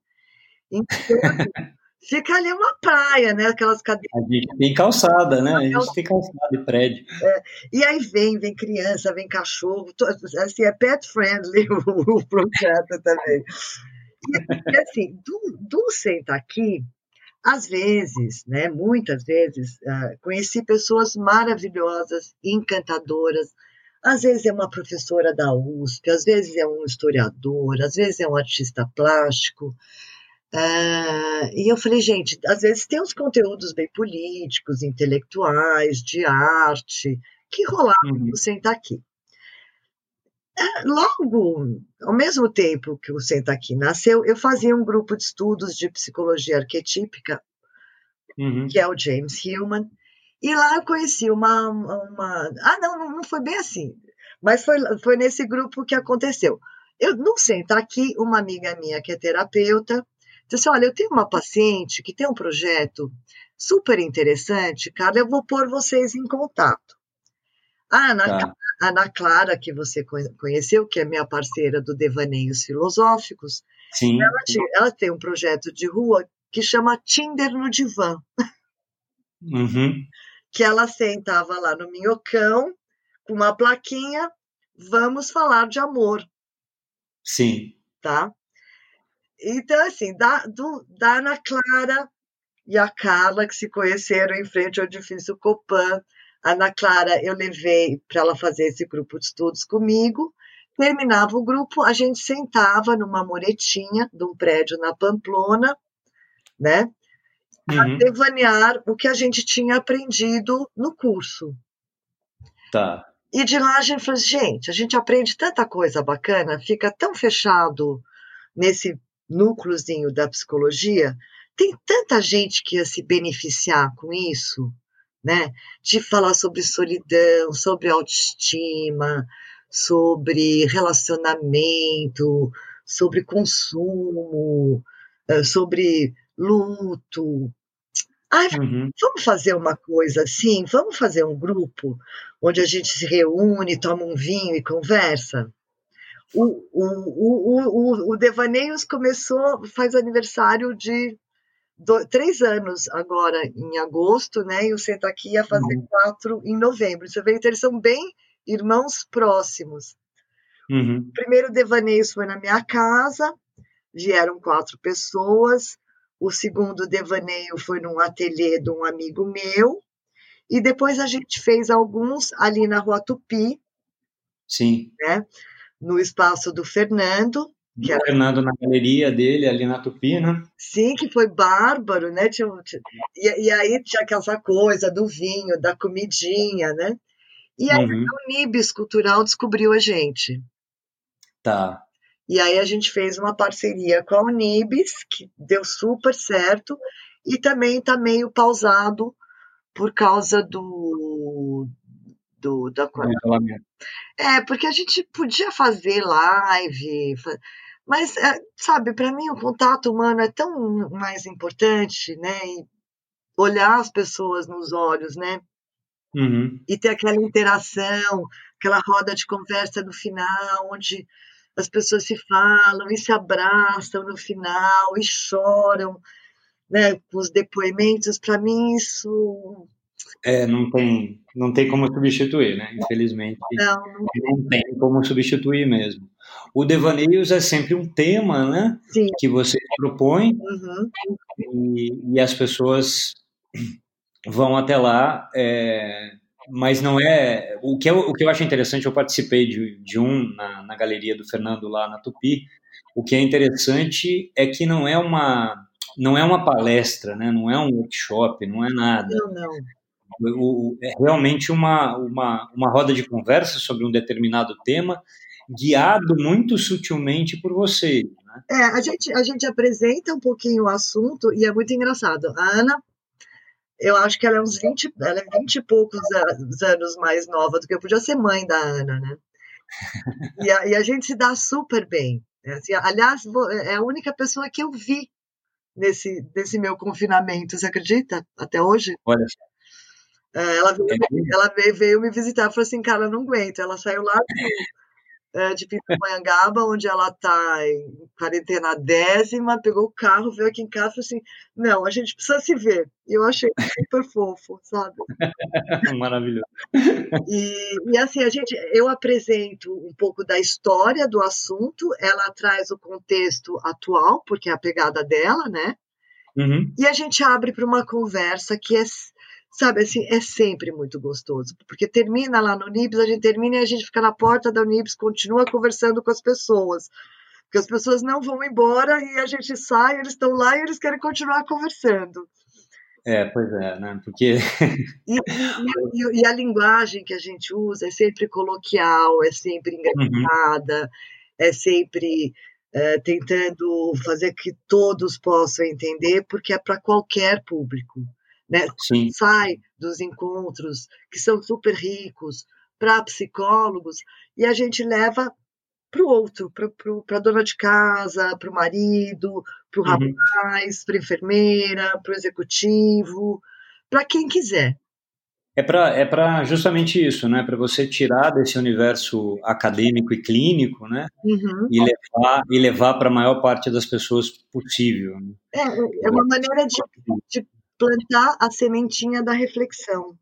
Então, fica ali uma praia, né? Aquelas cadeiras. A gente tem calçada, né? A gente tem calçada de prédio. É, e aí vem, vem criança, vem cachorro, assim, é pet friendly o, o projeto também. E, e assim, do, do Senta Aqui, às vezes, né, muitas vezes, uh, conheci pessoas maravilhosas, encantadoras. Às vezes é uma professora da USP, às vezes é um historiador, às vezes é um artista plástico. Uh, e eu falei, gente, às vezes tem uns conteúdos bem políticos, intelectuais, de arte, que rolaram uhum. sem estar aqui. Logo, ao mesmo tempo que o Senta Aqui nasceu, eu fazia um grupo de estudos de psicologia arquetípica, uhum. que é o James Hillman, e lá eu conheci uma, uma. Ah, não, não foi bem assim, mas foi, foi nesse grupo que aconteceu. Eu não Senta Aqui, uma amiga minha que é terapeuta, disse: Olha, eu tenho uma paciente que tem um projeto super interessante, cara, eu vou pôr vocês em contato. A Ana, tá. Ana Clara, que você conheceu, que é minha parceira do Devaneios Filosóficos, Sim. Ela, ela tem um projeto de rua que chama Tinder no Divã. Uhum. Que ela sentava lá no minhocão, com uma plaquinha, vamos falar de amor. Sim. Tá? Então, assim, da, do, da Ana Clara e a Carla, que se conheceram em frente ao edifício Copan, Ana Clara, eu levei para ela fazer esse grupo de estudos comigo. Terminava o grupo, a gente sentava numa muretinha de um prédio na Pamplona, né? Uhum. A devanear o que a gente tinha aprendido no curso. Tá. E de lá a gente falou assim, gente, a gente aprende tanta coisa bacana, fica tão fechado nesse núcleozinho da psicologia, tem tanta gente que ia se beneficiar com isso, né? De falar sobre solidão, sobre autoestima, sobre relacionamento, sobre consumo, eh, sobre luto. Ai, uhum. vamos fazer uma coisa assim? Vamos fazer um grupo onde a gente se reúne, toma um vinho e conversa? O, o, o, o, o Devaneios começou, faz aniversário de do, três anos agora em agosto, né? E o Senta Aqui ia fazer uhum. quatro em novembro. Você vê, então eles são bem irmãos próximos. Uhum. O primeiro devaneio foi na minha casa, vieram quatro pessoas. O segundo devaneio foi num ateliê de um amigo meu. E depois a gente fez alguns ali na Rua Tupi. Sim. Né? No espaço do Fernando. Que era... Fernando na galeria dele, ali na Tupina. Né? Sim, que foi bárbaro, né? Tinha, e, e, aí tinha aquela coisa do vinho, da comidinha, né? E aí uhum. o Nibis Cultural descobriu a gente. Tá. E aí a gente fez uma parceria com a Unibis, que deu super certo, e também está meio pausado por causa do, do da é porque a gente podia fazer live mas, eh, sabe, para mim o contato humano é tão mais importante, né? E olhar as pessoas nos olhos, né? Uhum. E ter aquela interação, aquela roda de conversa no final, onde as pessoas se falam e se abraçam no final e choram, né, com os depoimentos. Para mim, isso é, não tem, não tem como substituir, né? Infelizmente, não, não tem como substituir mesmo. O Devaneios é sempre um tema, né? Sim. Que você propõe uhum. e, e, as pessoas vão até lá, é, mas não é. O que, eu, o que eu acho interessante, eu participei de, de um na, na galeria do Fernando lá na Tupi. O que é interessante é que não é uma não é uma palestra, né? não é um workshop, não é nada. Não, não o, é realmente uma, uma, uma roda de conversa sobre um determinado tema, guiado muito sutilmente por você. Né? É, a gente, a gente apresenta um pouquinho o assunto e é muito engraçado. A Ana, eu acho que ela é uns 20, ela é 20 e poucos anos mais nova do que eu podia ser mãe da Ana, né? E a, e a gente se dá super bem. Né? Assim, aliás, é a única pessoa que eu vi nesse, nesse meu confinamento, você acredita? Até hoje? Olha é, ela, veio, é. ela veio, me visitar e falou assim, cara, não aguento. Ela saiu lá do, é, de Pindamonhangaba, onde ela está em quarentena décima, pegou o carro, veio aqui em casa e falou assim, não, a gente precisa se ver. E eu achei super fofo, sabe? Maravilhoso. E, e assim, a gente, eu apresento um pouco da história do assunto, ela traz o contexto atual, porque é a pegada dela, né? Uhum. E a gente abre para uma conversa que é sabe assim, é sempre muito gostoso, porque termina lá no NIBS, a gente termina e a gente fica na porta da NIBS, continua conversando com as pessoas, porque as pessoas não vão embora e a gente sai, eles estão lá e eles querem continuar conversando. É, pois é, né? Porque. e, e, e, a linguagem que a gente usa é sempre coloquial, é sempre engraçada, uhum. é sempre é, tentando fazer que todos possam entender, porque é para qualquer público né? Sim. sai dos encontros que são super ricos para psicólogos e a gente leva para o outro, para a dona de casa, para o marido, para o uhum. rapaz, para a enfermeira, para o executivo, para quem quiser. É para é justamente isso, né? Para você tirar desse universo acadêmico e clínico, né? Uhum. E levar e levar para a maior parte das pessoas possível. Né? É, é uma maneira de, de plantar a sementinha da reflexão.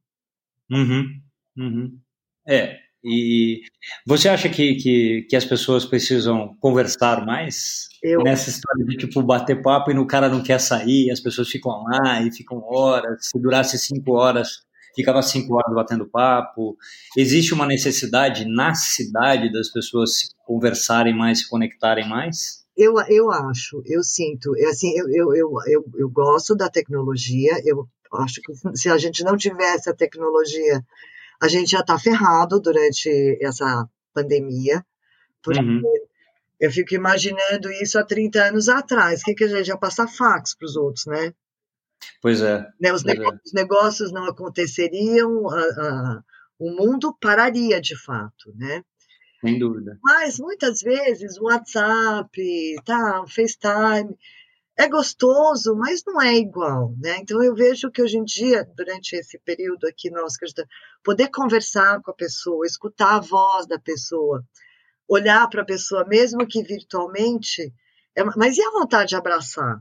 Uhum, uhum. É, e você acha que, que, que, as pessoas precisam conversar mais? Eu... Nessa história de tipo bater papo e o cara não quer sair, as pessoas ficam lá e ficam horas. Se durasse cinco horas, ficava cinco horas batendo papo. Existe uma necessidade na cidade das pessoas se conversarem mais, se conectarem mais? Eu, eu acho, eu sinto, assim, eu, eu, eu, eu, eu gosto da tecnologia, eu acho que se a gente não tivesse a tecnologia, a gente já está ferrado durante essa pandemia, porque uhum. eu fico imaginando isso há 30 anos atrás, o que, que a gente ia passar fax para os outros, né? Pois é. Né, os, pois negócios, é. os, negócios, não aconteceriam, a, a, o mundo pararia de fato, né? Sem dúvida. Mas muitas vezes o WhatsApp, tá, o FaceTime, é gostoso, mas não é igual, né? Então eu vejo que hoje em dia, durante esse período aqui nosso, poder conversar com a pessoa, escutar a voz da pessoa, olhar para a pessoa, mesmo que virtualmente, é, mas e a vontade de abraçar?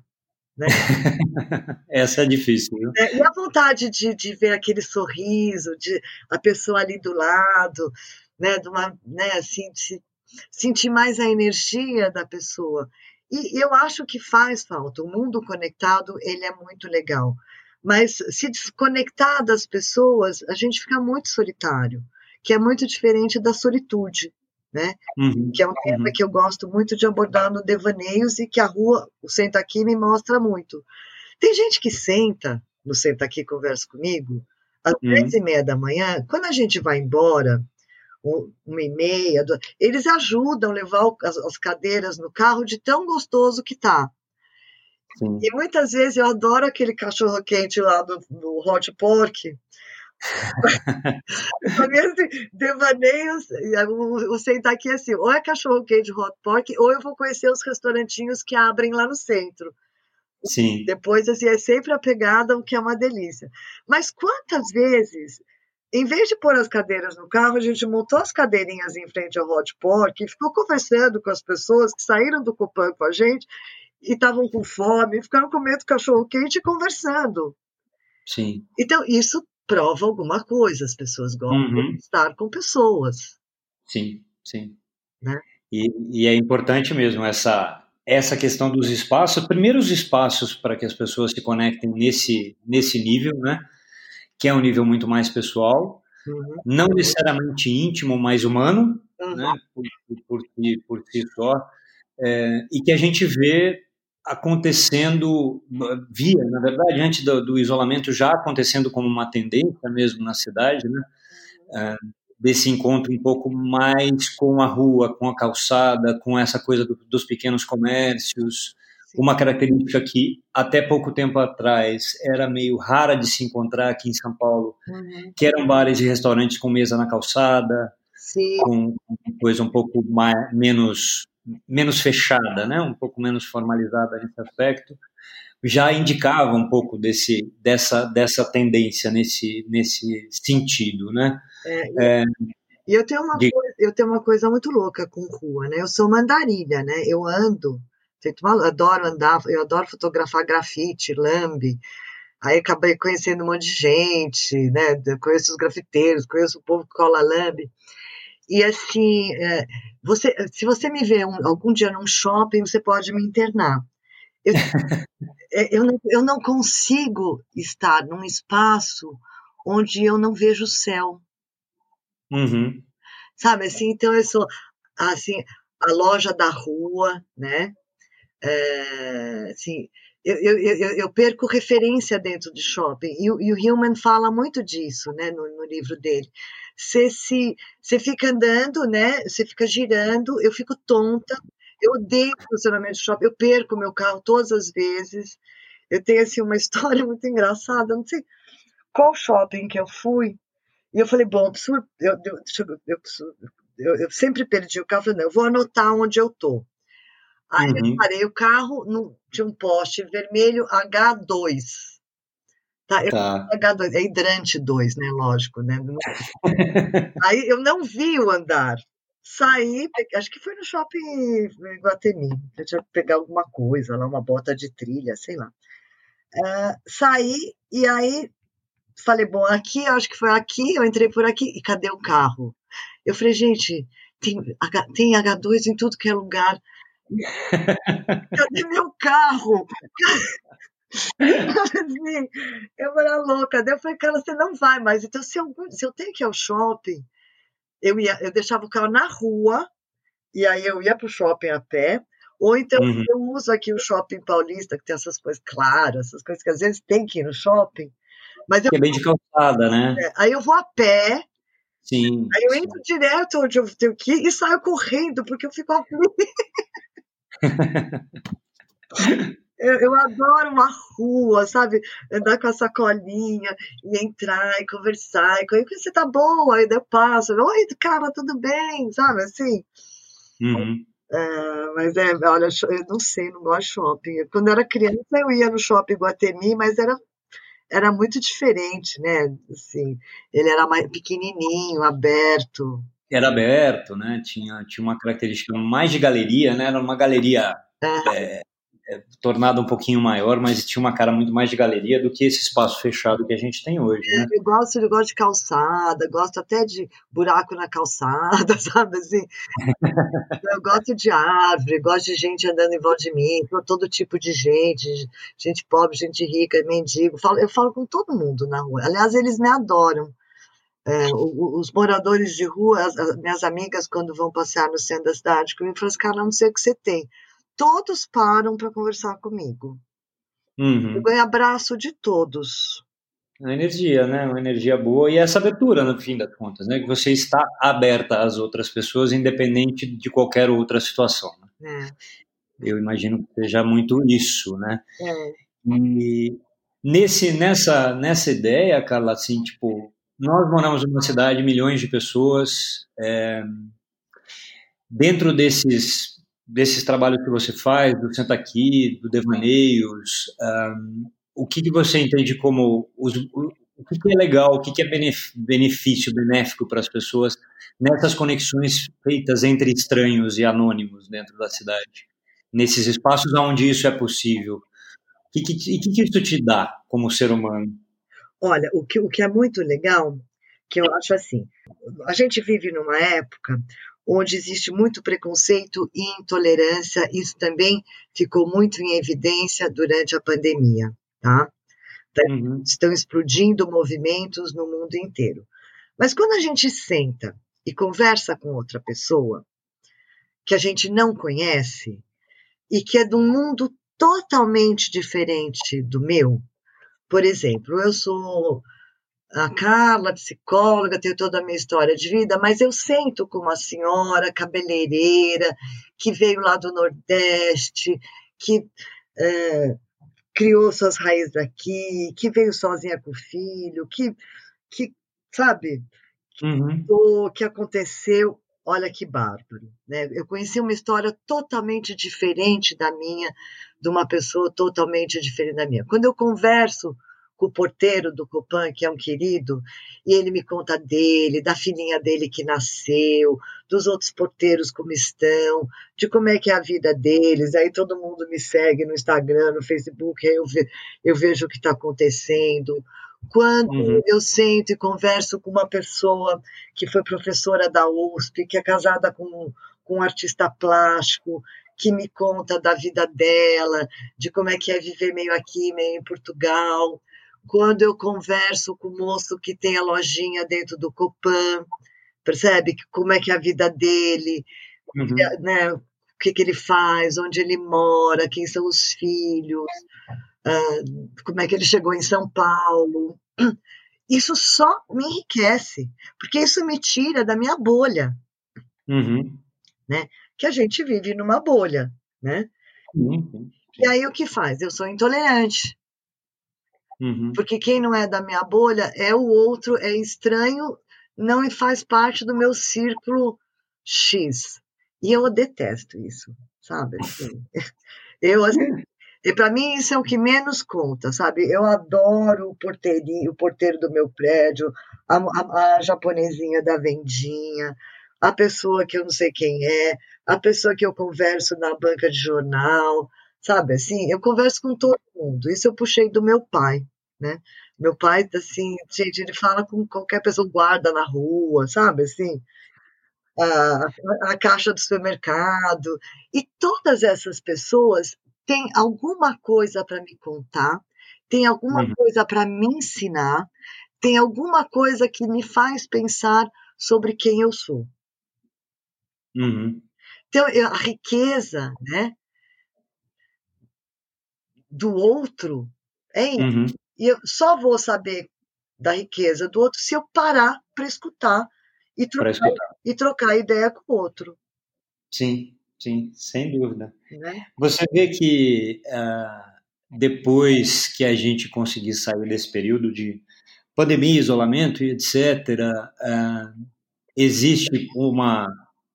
Né? Essa é difícil. Viu? É, e a vontade de, de ver aquele sorriso, de a pessoa ali do lado, né, de uma, né, assim, de sentir mais a energia da pessoa. E eu acho que faz falta. O mundo conectado, ele é muito legal. Mas se desconectar das pessoas, a gente fica muito solitário, que é muito diferente da solitude, né? Uhum, que é um tema uhum. que eu gosto muito de abordar no Devaneios e que a rua, o Senta Aqui, me mostra muito. Tem gente que senta no Senta Aqui conversa comigo às uhum. e meia da manhã, quando a gente vai embora, uma e meia, eles ajudam a levar as, as cadeiras no carro de tão gostoso que tá. Sim. E muitas vezes eu adoro aquele cachorro quente lá do, do Hot Pork. Assim, devaneios, o, o sentar aqui é assim, ou é cachorro quente hot pork, ou eu vou conhecer os restaurantinhos que abrem lá no centro. Sim. Depois, assim, é sempre a pegada, o que é uma delícia. Mas quantas vezes em vez de pôr as cadeiras no carro, a gente montou as cadeirinhas em frente ao hot pot e ficou conversando com as pessoas que saíram do Copan com a gente e estavam com fome, ficaram comendo cachorro quente e conversando. Sim. Então, isso prova alguma coisa, as pessoas gostam uhum. de estar com pessoas. Sim, sim. Né? E, e é importante mesmo essa essa questão dos espaços, primeiro os espaços para que as pessoas se conectem nesse, nesse nível, né? Que é um nível muito mais pessoal, uhum. não necessariamente íntimo, mas humano, uhum. né? Por, por, por, si só, é, e que a gente vê acontecendo, via, na verdade, antes do, do, isolamento já acontecendo como uma tendência mesmo na cidade, né? É, desse encontro um pouco mais com a rua, com a calçada, com essa coisa do, dos pequenos comércios. Uma característica que até pouco tempo atrás era meio rara de se encontrar aqui em São Paulo, uhum. que eram bares e restaurantes com mesa na calçada, Sim. com coisa um pouco mais, menos menos fechada, né? Um pouco menos formalizada nesse aspecto já indicava um pouco desse, dessa, dessa tendência nesse, nesse sentido, né? É, é, e eu tenho, uma de... coisa, eu tenho uma coisa muito louca com rua, né? Eu sou mandarilha, né? Eu ando, eu adoro andar, eu adoro fotografar grafite, lambe. Aí acabei conhecendo um monte de gente, né? Eu conheço os grafiteiros, conheço o povo que cola lambe. E assim, é, você, se você me vê um, algum dia num shopping, você pode me internar. Eu, é, eu, não, eu não consigo estar num espaço onde eu não vejo o céu. Uhum. Sabe assim, então eu sou assim, a loja da rua, né? É, assim, eu, eu, eu, eu, perco referência dentro de shopping, e, e o Hillman fala muito disso, né, no, no livro dele. Você se, você fica andando, né, você fica girando, eu fico tonta, eu odeio funcionamento de shopping, eu perco meu carro todas as vezes. Eu tenho assim uma história muito engraçada, não sei qual shopping que eu fui. E eu falei, bom, eu, eu, eu, eu sempre perdi o carro, falei, não, eu vou anotar onde eu tô. Aí uhum. eu parei o carro, no, tinha um poste vermelho H2. Tá, eu, tá. H2, é hidrante 2, né? Lógico, né? Aí eu não vi o andar saí, acho que foi no shopping Guatemi, eu tinha que pegar alguma coisa lá, uma bota de trilha, sei lá. Uh, saí e aí falei, bom, aqui, acho que foi aqui, eu entrei por aqui, e cadê o carro? Eu falei, gente, tem, tem H2 em tudo que é lugar. Cadê meu carro? assim, eu era louca. Daí eu falei, cara, você não vai mais. Então, se eu, se eu tenho que ir ao shopping, eu, ia, eu deixava o carro na rua, e aí eu ia para o shopping a pé, ou então uhum. eu uso aqui o shopping paulista, que tem essas coisas claras, essas coisas que às vezes tem que ir no shopping. Mas eu, que é bem de calçada, né? É, aí eu vou a pé, Sim. Aí eu entro sim. direto onde eu tenho que ir e saio correndo, porque eu fico aflita. Eu, eu, adoro uma rua, sabe? Andar com a sacolinha e entrar e conversar. E aí você tá boa, aí eu passo. Oi, cara, tudo bem? Sabe assim? Uhum. É, mas é, olha, eu não sei, não gosto de shopping. Quando eu era criança, eu ia no shopping Guatemi, mas era, era muito diferente, né? Assim, ele era mais pequenininho, aberto. Era aberto, né? Tinha, tinha uma característica mais de galeria, né? Era uma galeria é. É, é, tornado um pouquinho maior, mas tinha uma cara muito mais de galeria do que esse espaço fechado que a gente tem hoje. Né? Eu gosto, eu gosto de calçada, gosto até de buraco na calçada, sabe assim? eu gosto de árvore, gosto de gente andando em volta de mim, todo tipo de gente, gente pobre, gente rica, mendigo. Eu falo com todo mundo na rua. Aliás, eles me adoram. É, os moradores de rua, as, minhas amigas, quando vão passear no centro da cidade comigo, falam assim, cara, não sei o que você tem todos param para conversar comigo. Uhum. Eu ganho abraço de todos. A energia, né? Uma energia boa e essa abertura, no fim das contas, né? Que você está aberta às outras pessoas, independente de qualquer outra situação. Né? É. Eu imagino que seja muito isso, né? É. E nesse, nessa, nessa ideia, Carla, assim, tipo, nós moramos numa cidade, milhões de pessoas, é, dentro desses desses trabalhos que você faz, do Senta Aqui, do Devaneios, um, o que, que você entende como os, o que é legal, o que é benefício, benéfico para as pessoas nessas conexões feitas entre estranhos e anônimos dentro da cidade, nesses espaços onde isso é possível. O que, que, que, que isso te dá como ser humano? Olha, o que, o que é muito legal, que eu acho assim, a gente vive numa época onde existe muito preconceito e intolerância, isso também ficou muito em evidência durante a pandemia, tá? Uhum. Estão explodindo movimentos no mundo inteiro. Mas quando a gente senta e conversa com outra pessoa que a gente não conhece e que é de um mundo totalmente diferente do meu, por exemplo, eu sou a Carla, psicóloga, tenho toda a minha história de vida, mas eu sento com uma senhora cabeleireira que veio lá do Nordeste, que é, criou suas raízes aqui, que veio sozinha com o filho, que, que sabe, uhum. que aconteceu. Olha que bárbaro, né? Eu conheci uma história totalmente diferente da minha, de uma pessoa totalmente diferente da minha. Quando eu converso com o porteiro do Copan, que é um querido, e ele me conta dele, da filhinha dele que nasceu, dos outros porteiros como estão, de como é que é a vida deles. Aí todo mundo me segue no Instagram, no Facebook, aí eu, ve, eu vejo o que está acontecendo. Quando uhum. eu sento e converso com uma pessoa que foi professora da USP, que é casada com, com um artista plástico, que me conta da vida dela, de como é que é viver meio aqui, meio em Portugal, quando eu converso com o moço que tem a lojinha dentro do Copan, percebe como é que é a vida dele, uhum. né? O que, que ele faz, onde ele mora, quem são os filhos, uh, como é que ele chegou em São Paulo. Isso só me enriquece, porque isso me tira da minha bolha, uhum. né? Que a gente vive numa bolha, né? Uhum. E aí o que faz? Eu sou intolerante. Uhum. Porque quem não é da minha bolha é o outro, é estranho, não faz parte do meu círculo X. E eu detesto isso, sabe? Assim, eu, assim, e para mim isso é o que menos conta, sabe? Eu adoro o porteirinho, o porteiro do meu prédio, a, a, a, japonesinha da vendinha, a pessoa que eu não sei quem é, a pessoa que eu converso na banca de jornal, sabe? Assim, eu converso com todo mundo. Isso eu puxei do meu pai, né? Meu pai, assim, gente, ele fala com qualquer pessoa, guarda na rua, sabe? Assim, a, a caixa do supermercado. E todas essas pessoas têm alguma coisa para me contar, tem alguma uhum. coisa para me ensinar, tem alguma coisa que me faz pensar sobre quem eu sou. Uhum. Então, a riqueza, né? do outro é. Uhum. E eu só vou saber da riqueza do outro se eu parar para escutar e trocar, escutar e trocar ideia com o outro. Sim, sim, sem dúvida. Né? Você vê que uh, depois que a gente conseguir sair desse período de pandemia, isolamento e etc., uh, ah, existe uma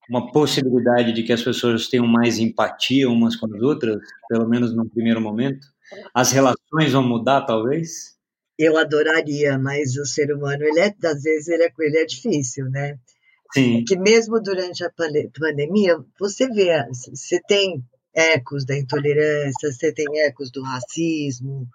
uma possibilidade de que as pessoas tenham mais empatia umas com as outras, pelo menos no primeiro momento? As relações vão mudar, talvez? Eu adoraria, mas o ser humano, ele é, às vezes, ele é, ele é difícil, né? Sim. Que mesmo durante a pandemia, você vê, você tem ecos da intolerância, você tem ecos do racismo,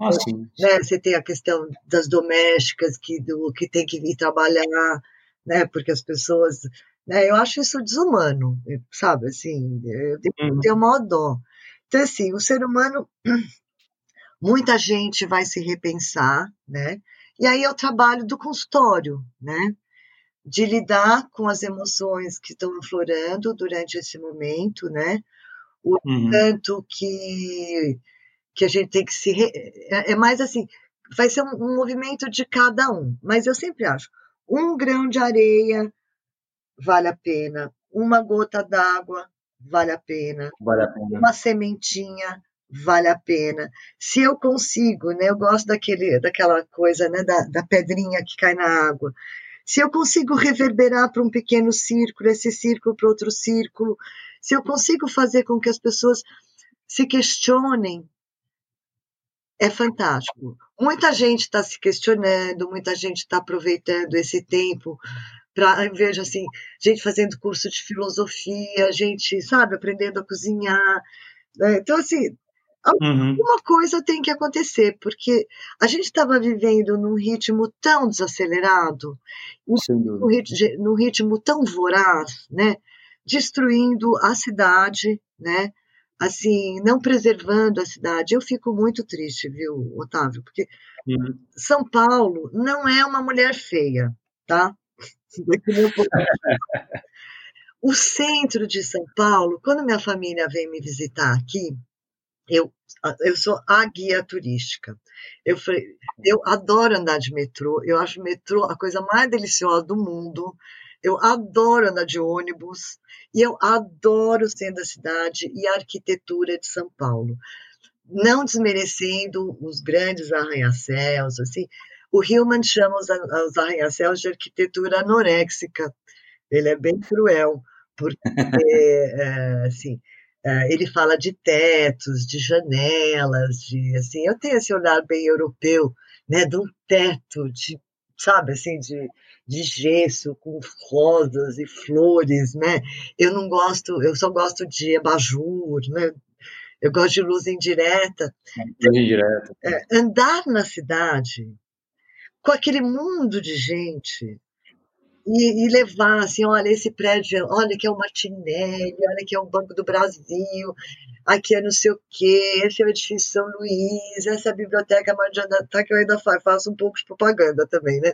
ah. Né? Você tem a questão das domésticas que, do, que tem que vir trabalhar, né? Porque as pessoas né? Eu acho isso desumano, sabe? Assim, eu tenho, uhum. tenho maior dó. Então, assim, o ser humano, muita gente vai se repensar, né? E aí é o trabalho do consultório, né? De lidar com as emoções que estão aflorando durante esse momento, né? O uhum. tanto que, que a gente tem que se. Re... É, é mais assim, vai ser um, um movimento de cada um, mas eu sempre acho um grão de areia vale a pena. Uma gota d'água, vale a pena. Vale a pena. Uma sementinha, vale a pena. Se eu consigo, né, eu gosto daquele, daquela coisa, né, da, da pedrinha que cai na água. Se eu consigo reverberar para um pequeno círculo, esse círculo para outro círculo, se eu consigo fazer com que as pessoas se questionem é fantástico. Muita gente está se questionando, muita gente está aproveitando esse tempo para, vejo assim, gente fazendo curso de filosofia, gente, sabe, aprendendo a cozinhar. Né? Então, assim, Uhum. Alguma coisa tem que acontecer, porque a gente estava vivendo num ritmo tão desacelerado, num ritmo, num ritmo tão voraz, né? destruindo a cidade, né? assim, não preservando a cidade. Eu fico muito triste, viu, Otávio? Porque uhum. São Paulo não é uma mulher feia, tá? O centro de São Paulo, quando minha família vem me visitar aqui, eu, eu sou a guia turística. Eu, eu adoro andar de metrô, eu acho o metrô a coisa mais deliciosa do mundo. Eu adoro andar de ônibus e eu adoro centro da cidade e a arquitetura de São Paulo. Não desmerecendo os grandes arranha-céus, assim. O Hillman chama os, os arranha-céus de arquitetura anoréxica. Ele é bem cruel, porque, é, assim, Uh, ele fala de tetos, de janelas, de assim, eu tenho esse olhar bem europeu, né, de um teto, de, sabe, assim, de, de gesso com rosas e flores, né? Eu não gosto, eu só gosto de abajur, né? Eu gosto de luz indireta. Luz indireta. É, andar na cidade com aquele mundo de gente, e, e, levar assim, olha, esse prédio, olha que é o Martinelli, olha que é o Banco do Brasil, aqui é não sei o quê, esse é o edifício São Luís, essa é a biblioteca Mariana tá, que eu ainda faço um pouco de propaganda também, né?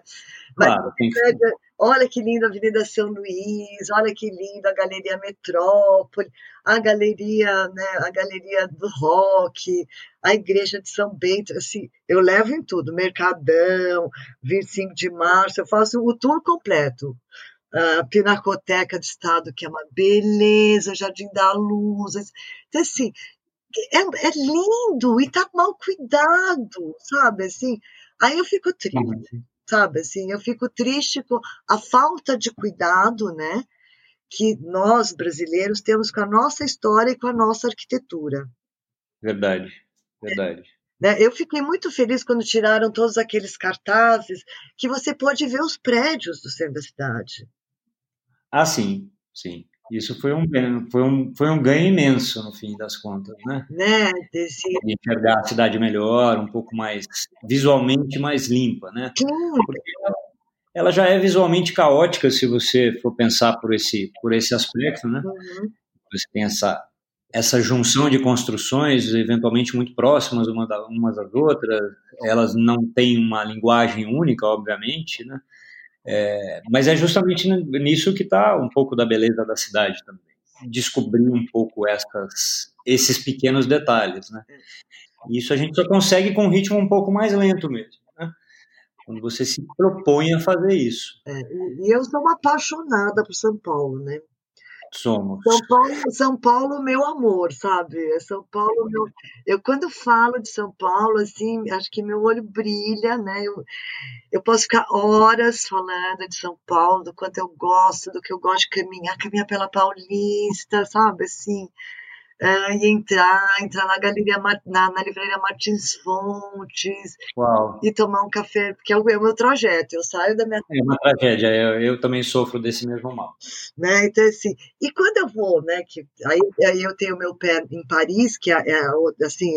Mas claro, prédio, olha que linda a Avenida São Luís, olha que linda a Galeria Metrópole, a galeria, né, a galeria do rock, a igreja de São Bento, assim, eu levo em tudo, Mercadão, 25 de março, eu faço o tour completo. A Pinacoteca do Estado, que é uma beleza, Jardim da Luz. Então, assim, é, é lindo e tá mal cuidado, sabe? Assim, aí eu fico triste. Sabe? Assim, eu fico triste com a falta de cuidado, né? Que nós, brasileiros, temos com a nossa história e com a nossa arquitetura. Verdade, verdade. Né? Eu fiquei muito feliz quando tiraram todos aqueles cartazes que você pode ver os prédios do centro da cidade. Ah, sim, sim. Isso foi um, foi um, foi um ganho imenso, no fim das contas, né? Né? Desse... enxergar a cidade melhor, um pouco mais, visualmente mais limpa, né? Porque ela, ela já é visualmente caótica, se você for pensar por esse, por esse aspecto, né? Uhum. Você tem essa, essa junção de construções, eventualmente muito próximas uma da, umas das outras, elas não têm uma linguagem única, obviamente, né? É, mas é justamente nisso que está um pouco da beleza da cidade também. Descobrir um pouco essas, esses pequenos detalhes, né? Isso a gente só consegue com um ritmo um pouco mais lento mesmo, né? Quando você se propõe a fazer isso. É, e eu sou uma apaixonada por São Paulo, né? Somos. São Paulo, São Paulo, meu amor, sabe? É São Paulo, meu. Eu quando falo de São Paulo, assim, acho que meu olho brilha, né? Eu, eu posso ficar horas falando de São Paulo, do quanto eu gosto, do que eu gosto de caminhar, caminhar pela Paulista, sabe? Assim, uh, e entrar, entrar na galeria na, na livraria Martins Fontes Uau. e tomar um café, porque é o, é o meu trajeto, eu saio da minha. É uma tragédia, eu, eu também sofro desse mesmo mal. Né? Então, assim, e quando eu vou, né, que aí, aí eu tenho meu pé em Paris, que é, é assim,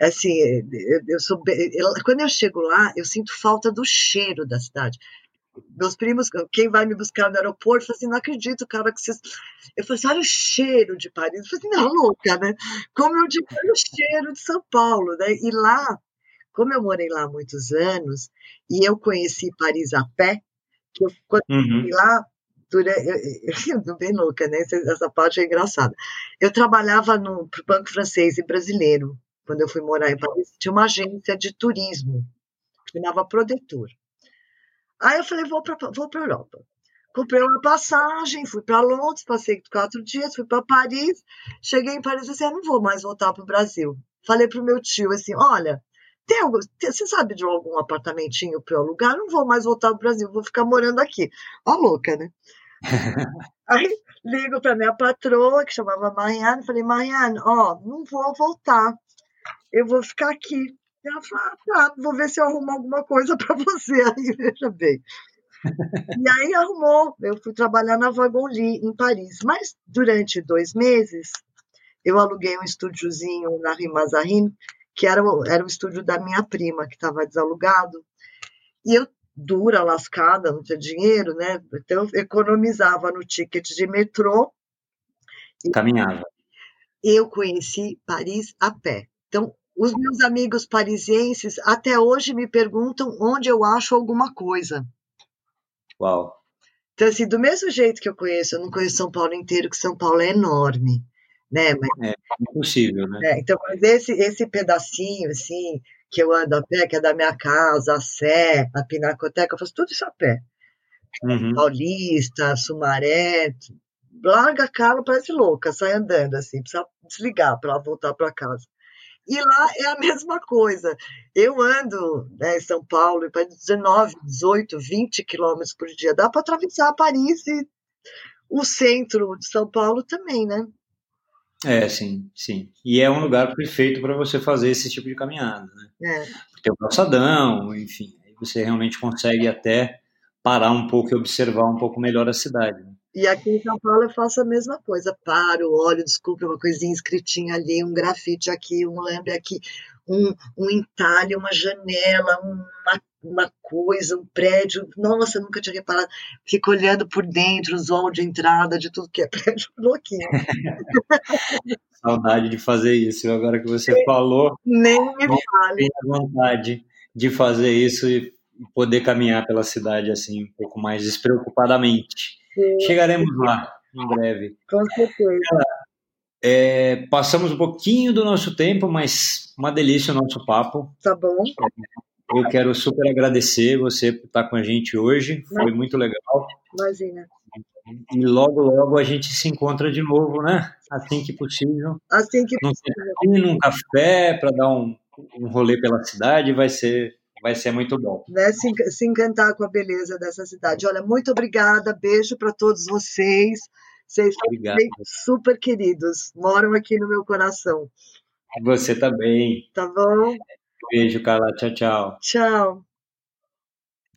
assim, eu sou eu, quando eu chego lá, eu sinto falta do cheiro da cidade meus primos, quem vai me buscar no aeroporto, falou assim, não acredito, cara, que vocês... Eu falei assim, olha o cheiro de Paris. Eu falei assim, não, louca, né? Como eu digo, olha o cheiro de São Paulo, né? E lá, como eu morei lá há muitos anos, e eu conheci Paris a pé, que eu, quando uhum. eu lá, durante, eu, eu, bem louca, né? Essa parte é engraçada. Eu trabalhava no Banco Francês e Brasileiro, quando eu fui morar em Paris, tinha uma agência de turismo, que chamava Prodetor. Aí eu falei, vou para vou a Europa. Comprei uma passagem, fui para Londres, passei quatro dias, fui para Paris. Cheguei em Paris e disse, assim, não vou mais voltar para o Brasil. Falei para o meu tio assim, olha, tem algum, tem, você sabe de algum apartamentinho para eu alugar? Não vou mais voltar para o Brasil, vou ficar morando aqui. Ó louca, né? Aí ligo para minha patroa, que chamava Mariana, falei, Mariana, ó, não vou voltar, eu vou ficar aqui. Ela falou, ah, tá, vou ver se eu arrumo alguma coisa para você aí, veja bem. e aí arrumou, eu fui trabalhar na Vagoli, em Paris. Mas durante dois meses, eu aluguei um estúdiozinho na Rue Mazarin, que era, era o estúdio da minha prima, que estava desalugado. E eu, dura, lascada, não tinha dinheiro, né? Então eu economizava no ticket de metrô. Caminhava. Eu conheci Paris a pé. Então, os meus amigos parisienses até hoje me perguntam onde eu acho alguma coisa. Uau! Então, assim, do mesmo jeito que eu conheço, eu não conheço São Paulo inteiro, que São Paulo é enorme, né? Mas, é impossível, né? É, então, mas esse, esse pedacinho, assim, que eu ando a pé, que é da minha casa, a Sé, a Pinacoteca, eu faço tudo isso a pé. Uhum. Paulista, Sumaré, larga a cara, parece louca, sai andando, assim, precisa desligar para voltar para casa. E lá é a mesma coisa. Eu ando né, em São Paulo para 19, 18, 20 quilômetros por dia. Dá para atravessar Paris e o centro de São Paulo também, né? É, sim, sim. E é um lugar perfeito para você fazer esse tipo de caminhada, né? É. Tem o calçadão, enfim. Aí você realmente consegue até parar um pouco e observar um pouco melhor a cidade. Né? E aqui em São Paulo eu faço a mesma coisa. Paro, olho, desculpe, uma coisinha escritinha ali, um grafite aqui, um lembre aqui, um, um entalhe, uma janela, uma, uma coisa, um prédio. Nossa, eu nunca tinha reparado. Fico olhando por dentro, os halls de entrada de tudo que é prédio, louquinho. Saudade de fazer isso. Agora que você falou, nem me fale. Vontade de fazer isso e poder caminhar pela cidade assim um pouco mais despreocupadamente. Chegaremos lá em breve. Com certeza. É, passamos um pouquinho do nosso tempo, mas uma delícia o nosso papo. Tá bom. Eu quero super agradecer você por estar com a gente hoje. Foi muito legal. Imagina. E logo, logo a gente se encontra de novo, né? Assim que possível. Assim que possível. Num café para dar um, um rolê pela cidade vai ser vai ser muito bom. Né? Se, se encantar com a beleza dessa cidade. Olha, muito obrigada, beijo para todos vocês. Vocês são super queridos, moram aqui no meu coração. Você também. Tá bom? Beijo, Carla. Tchau, tchau. Tchau.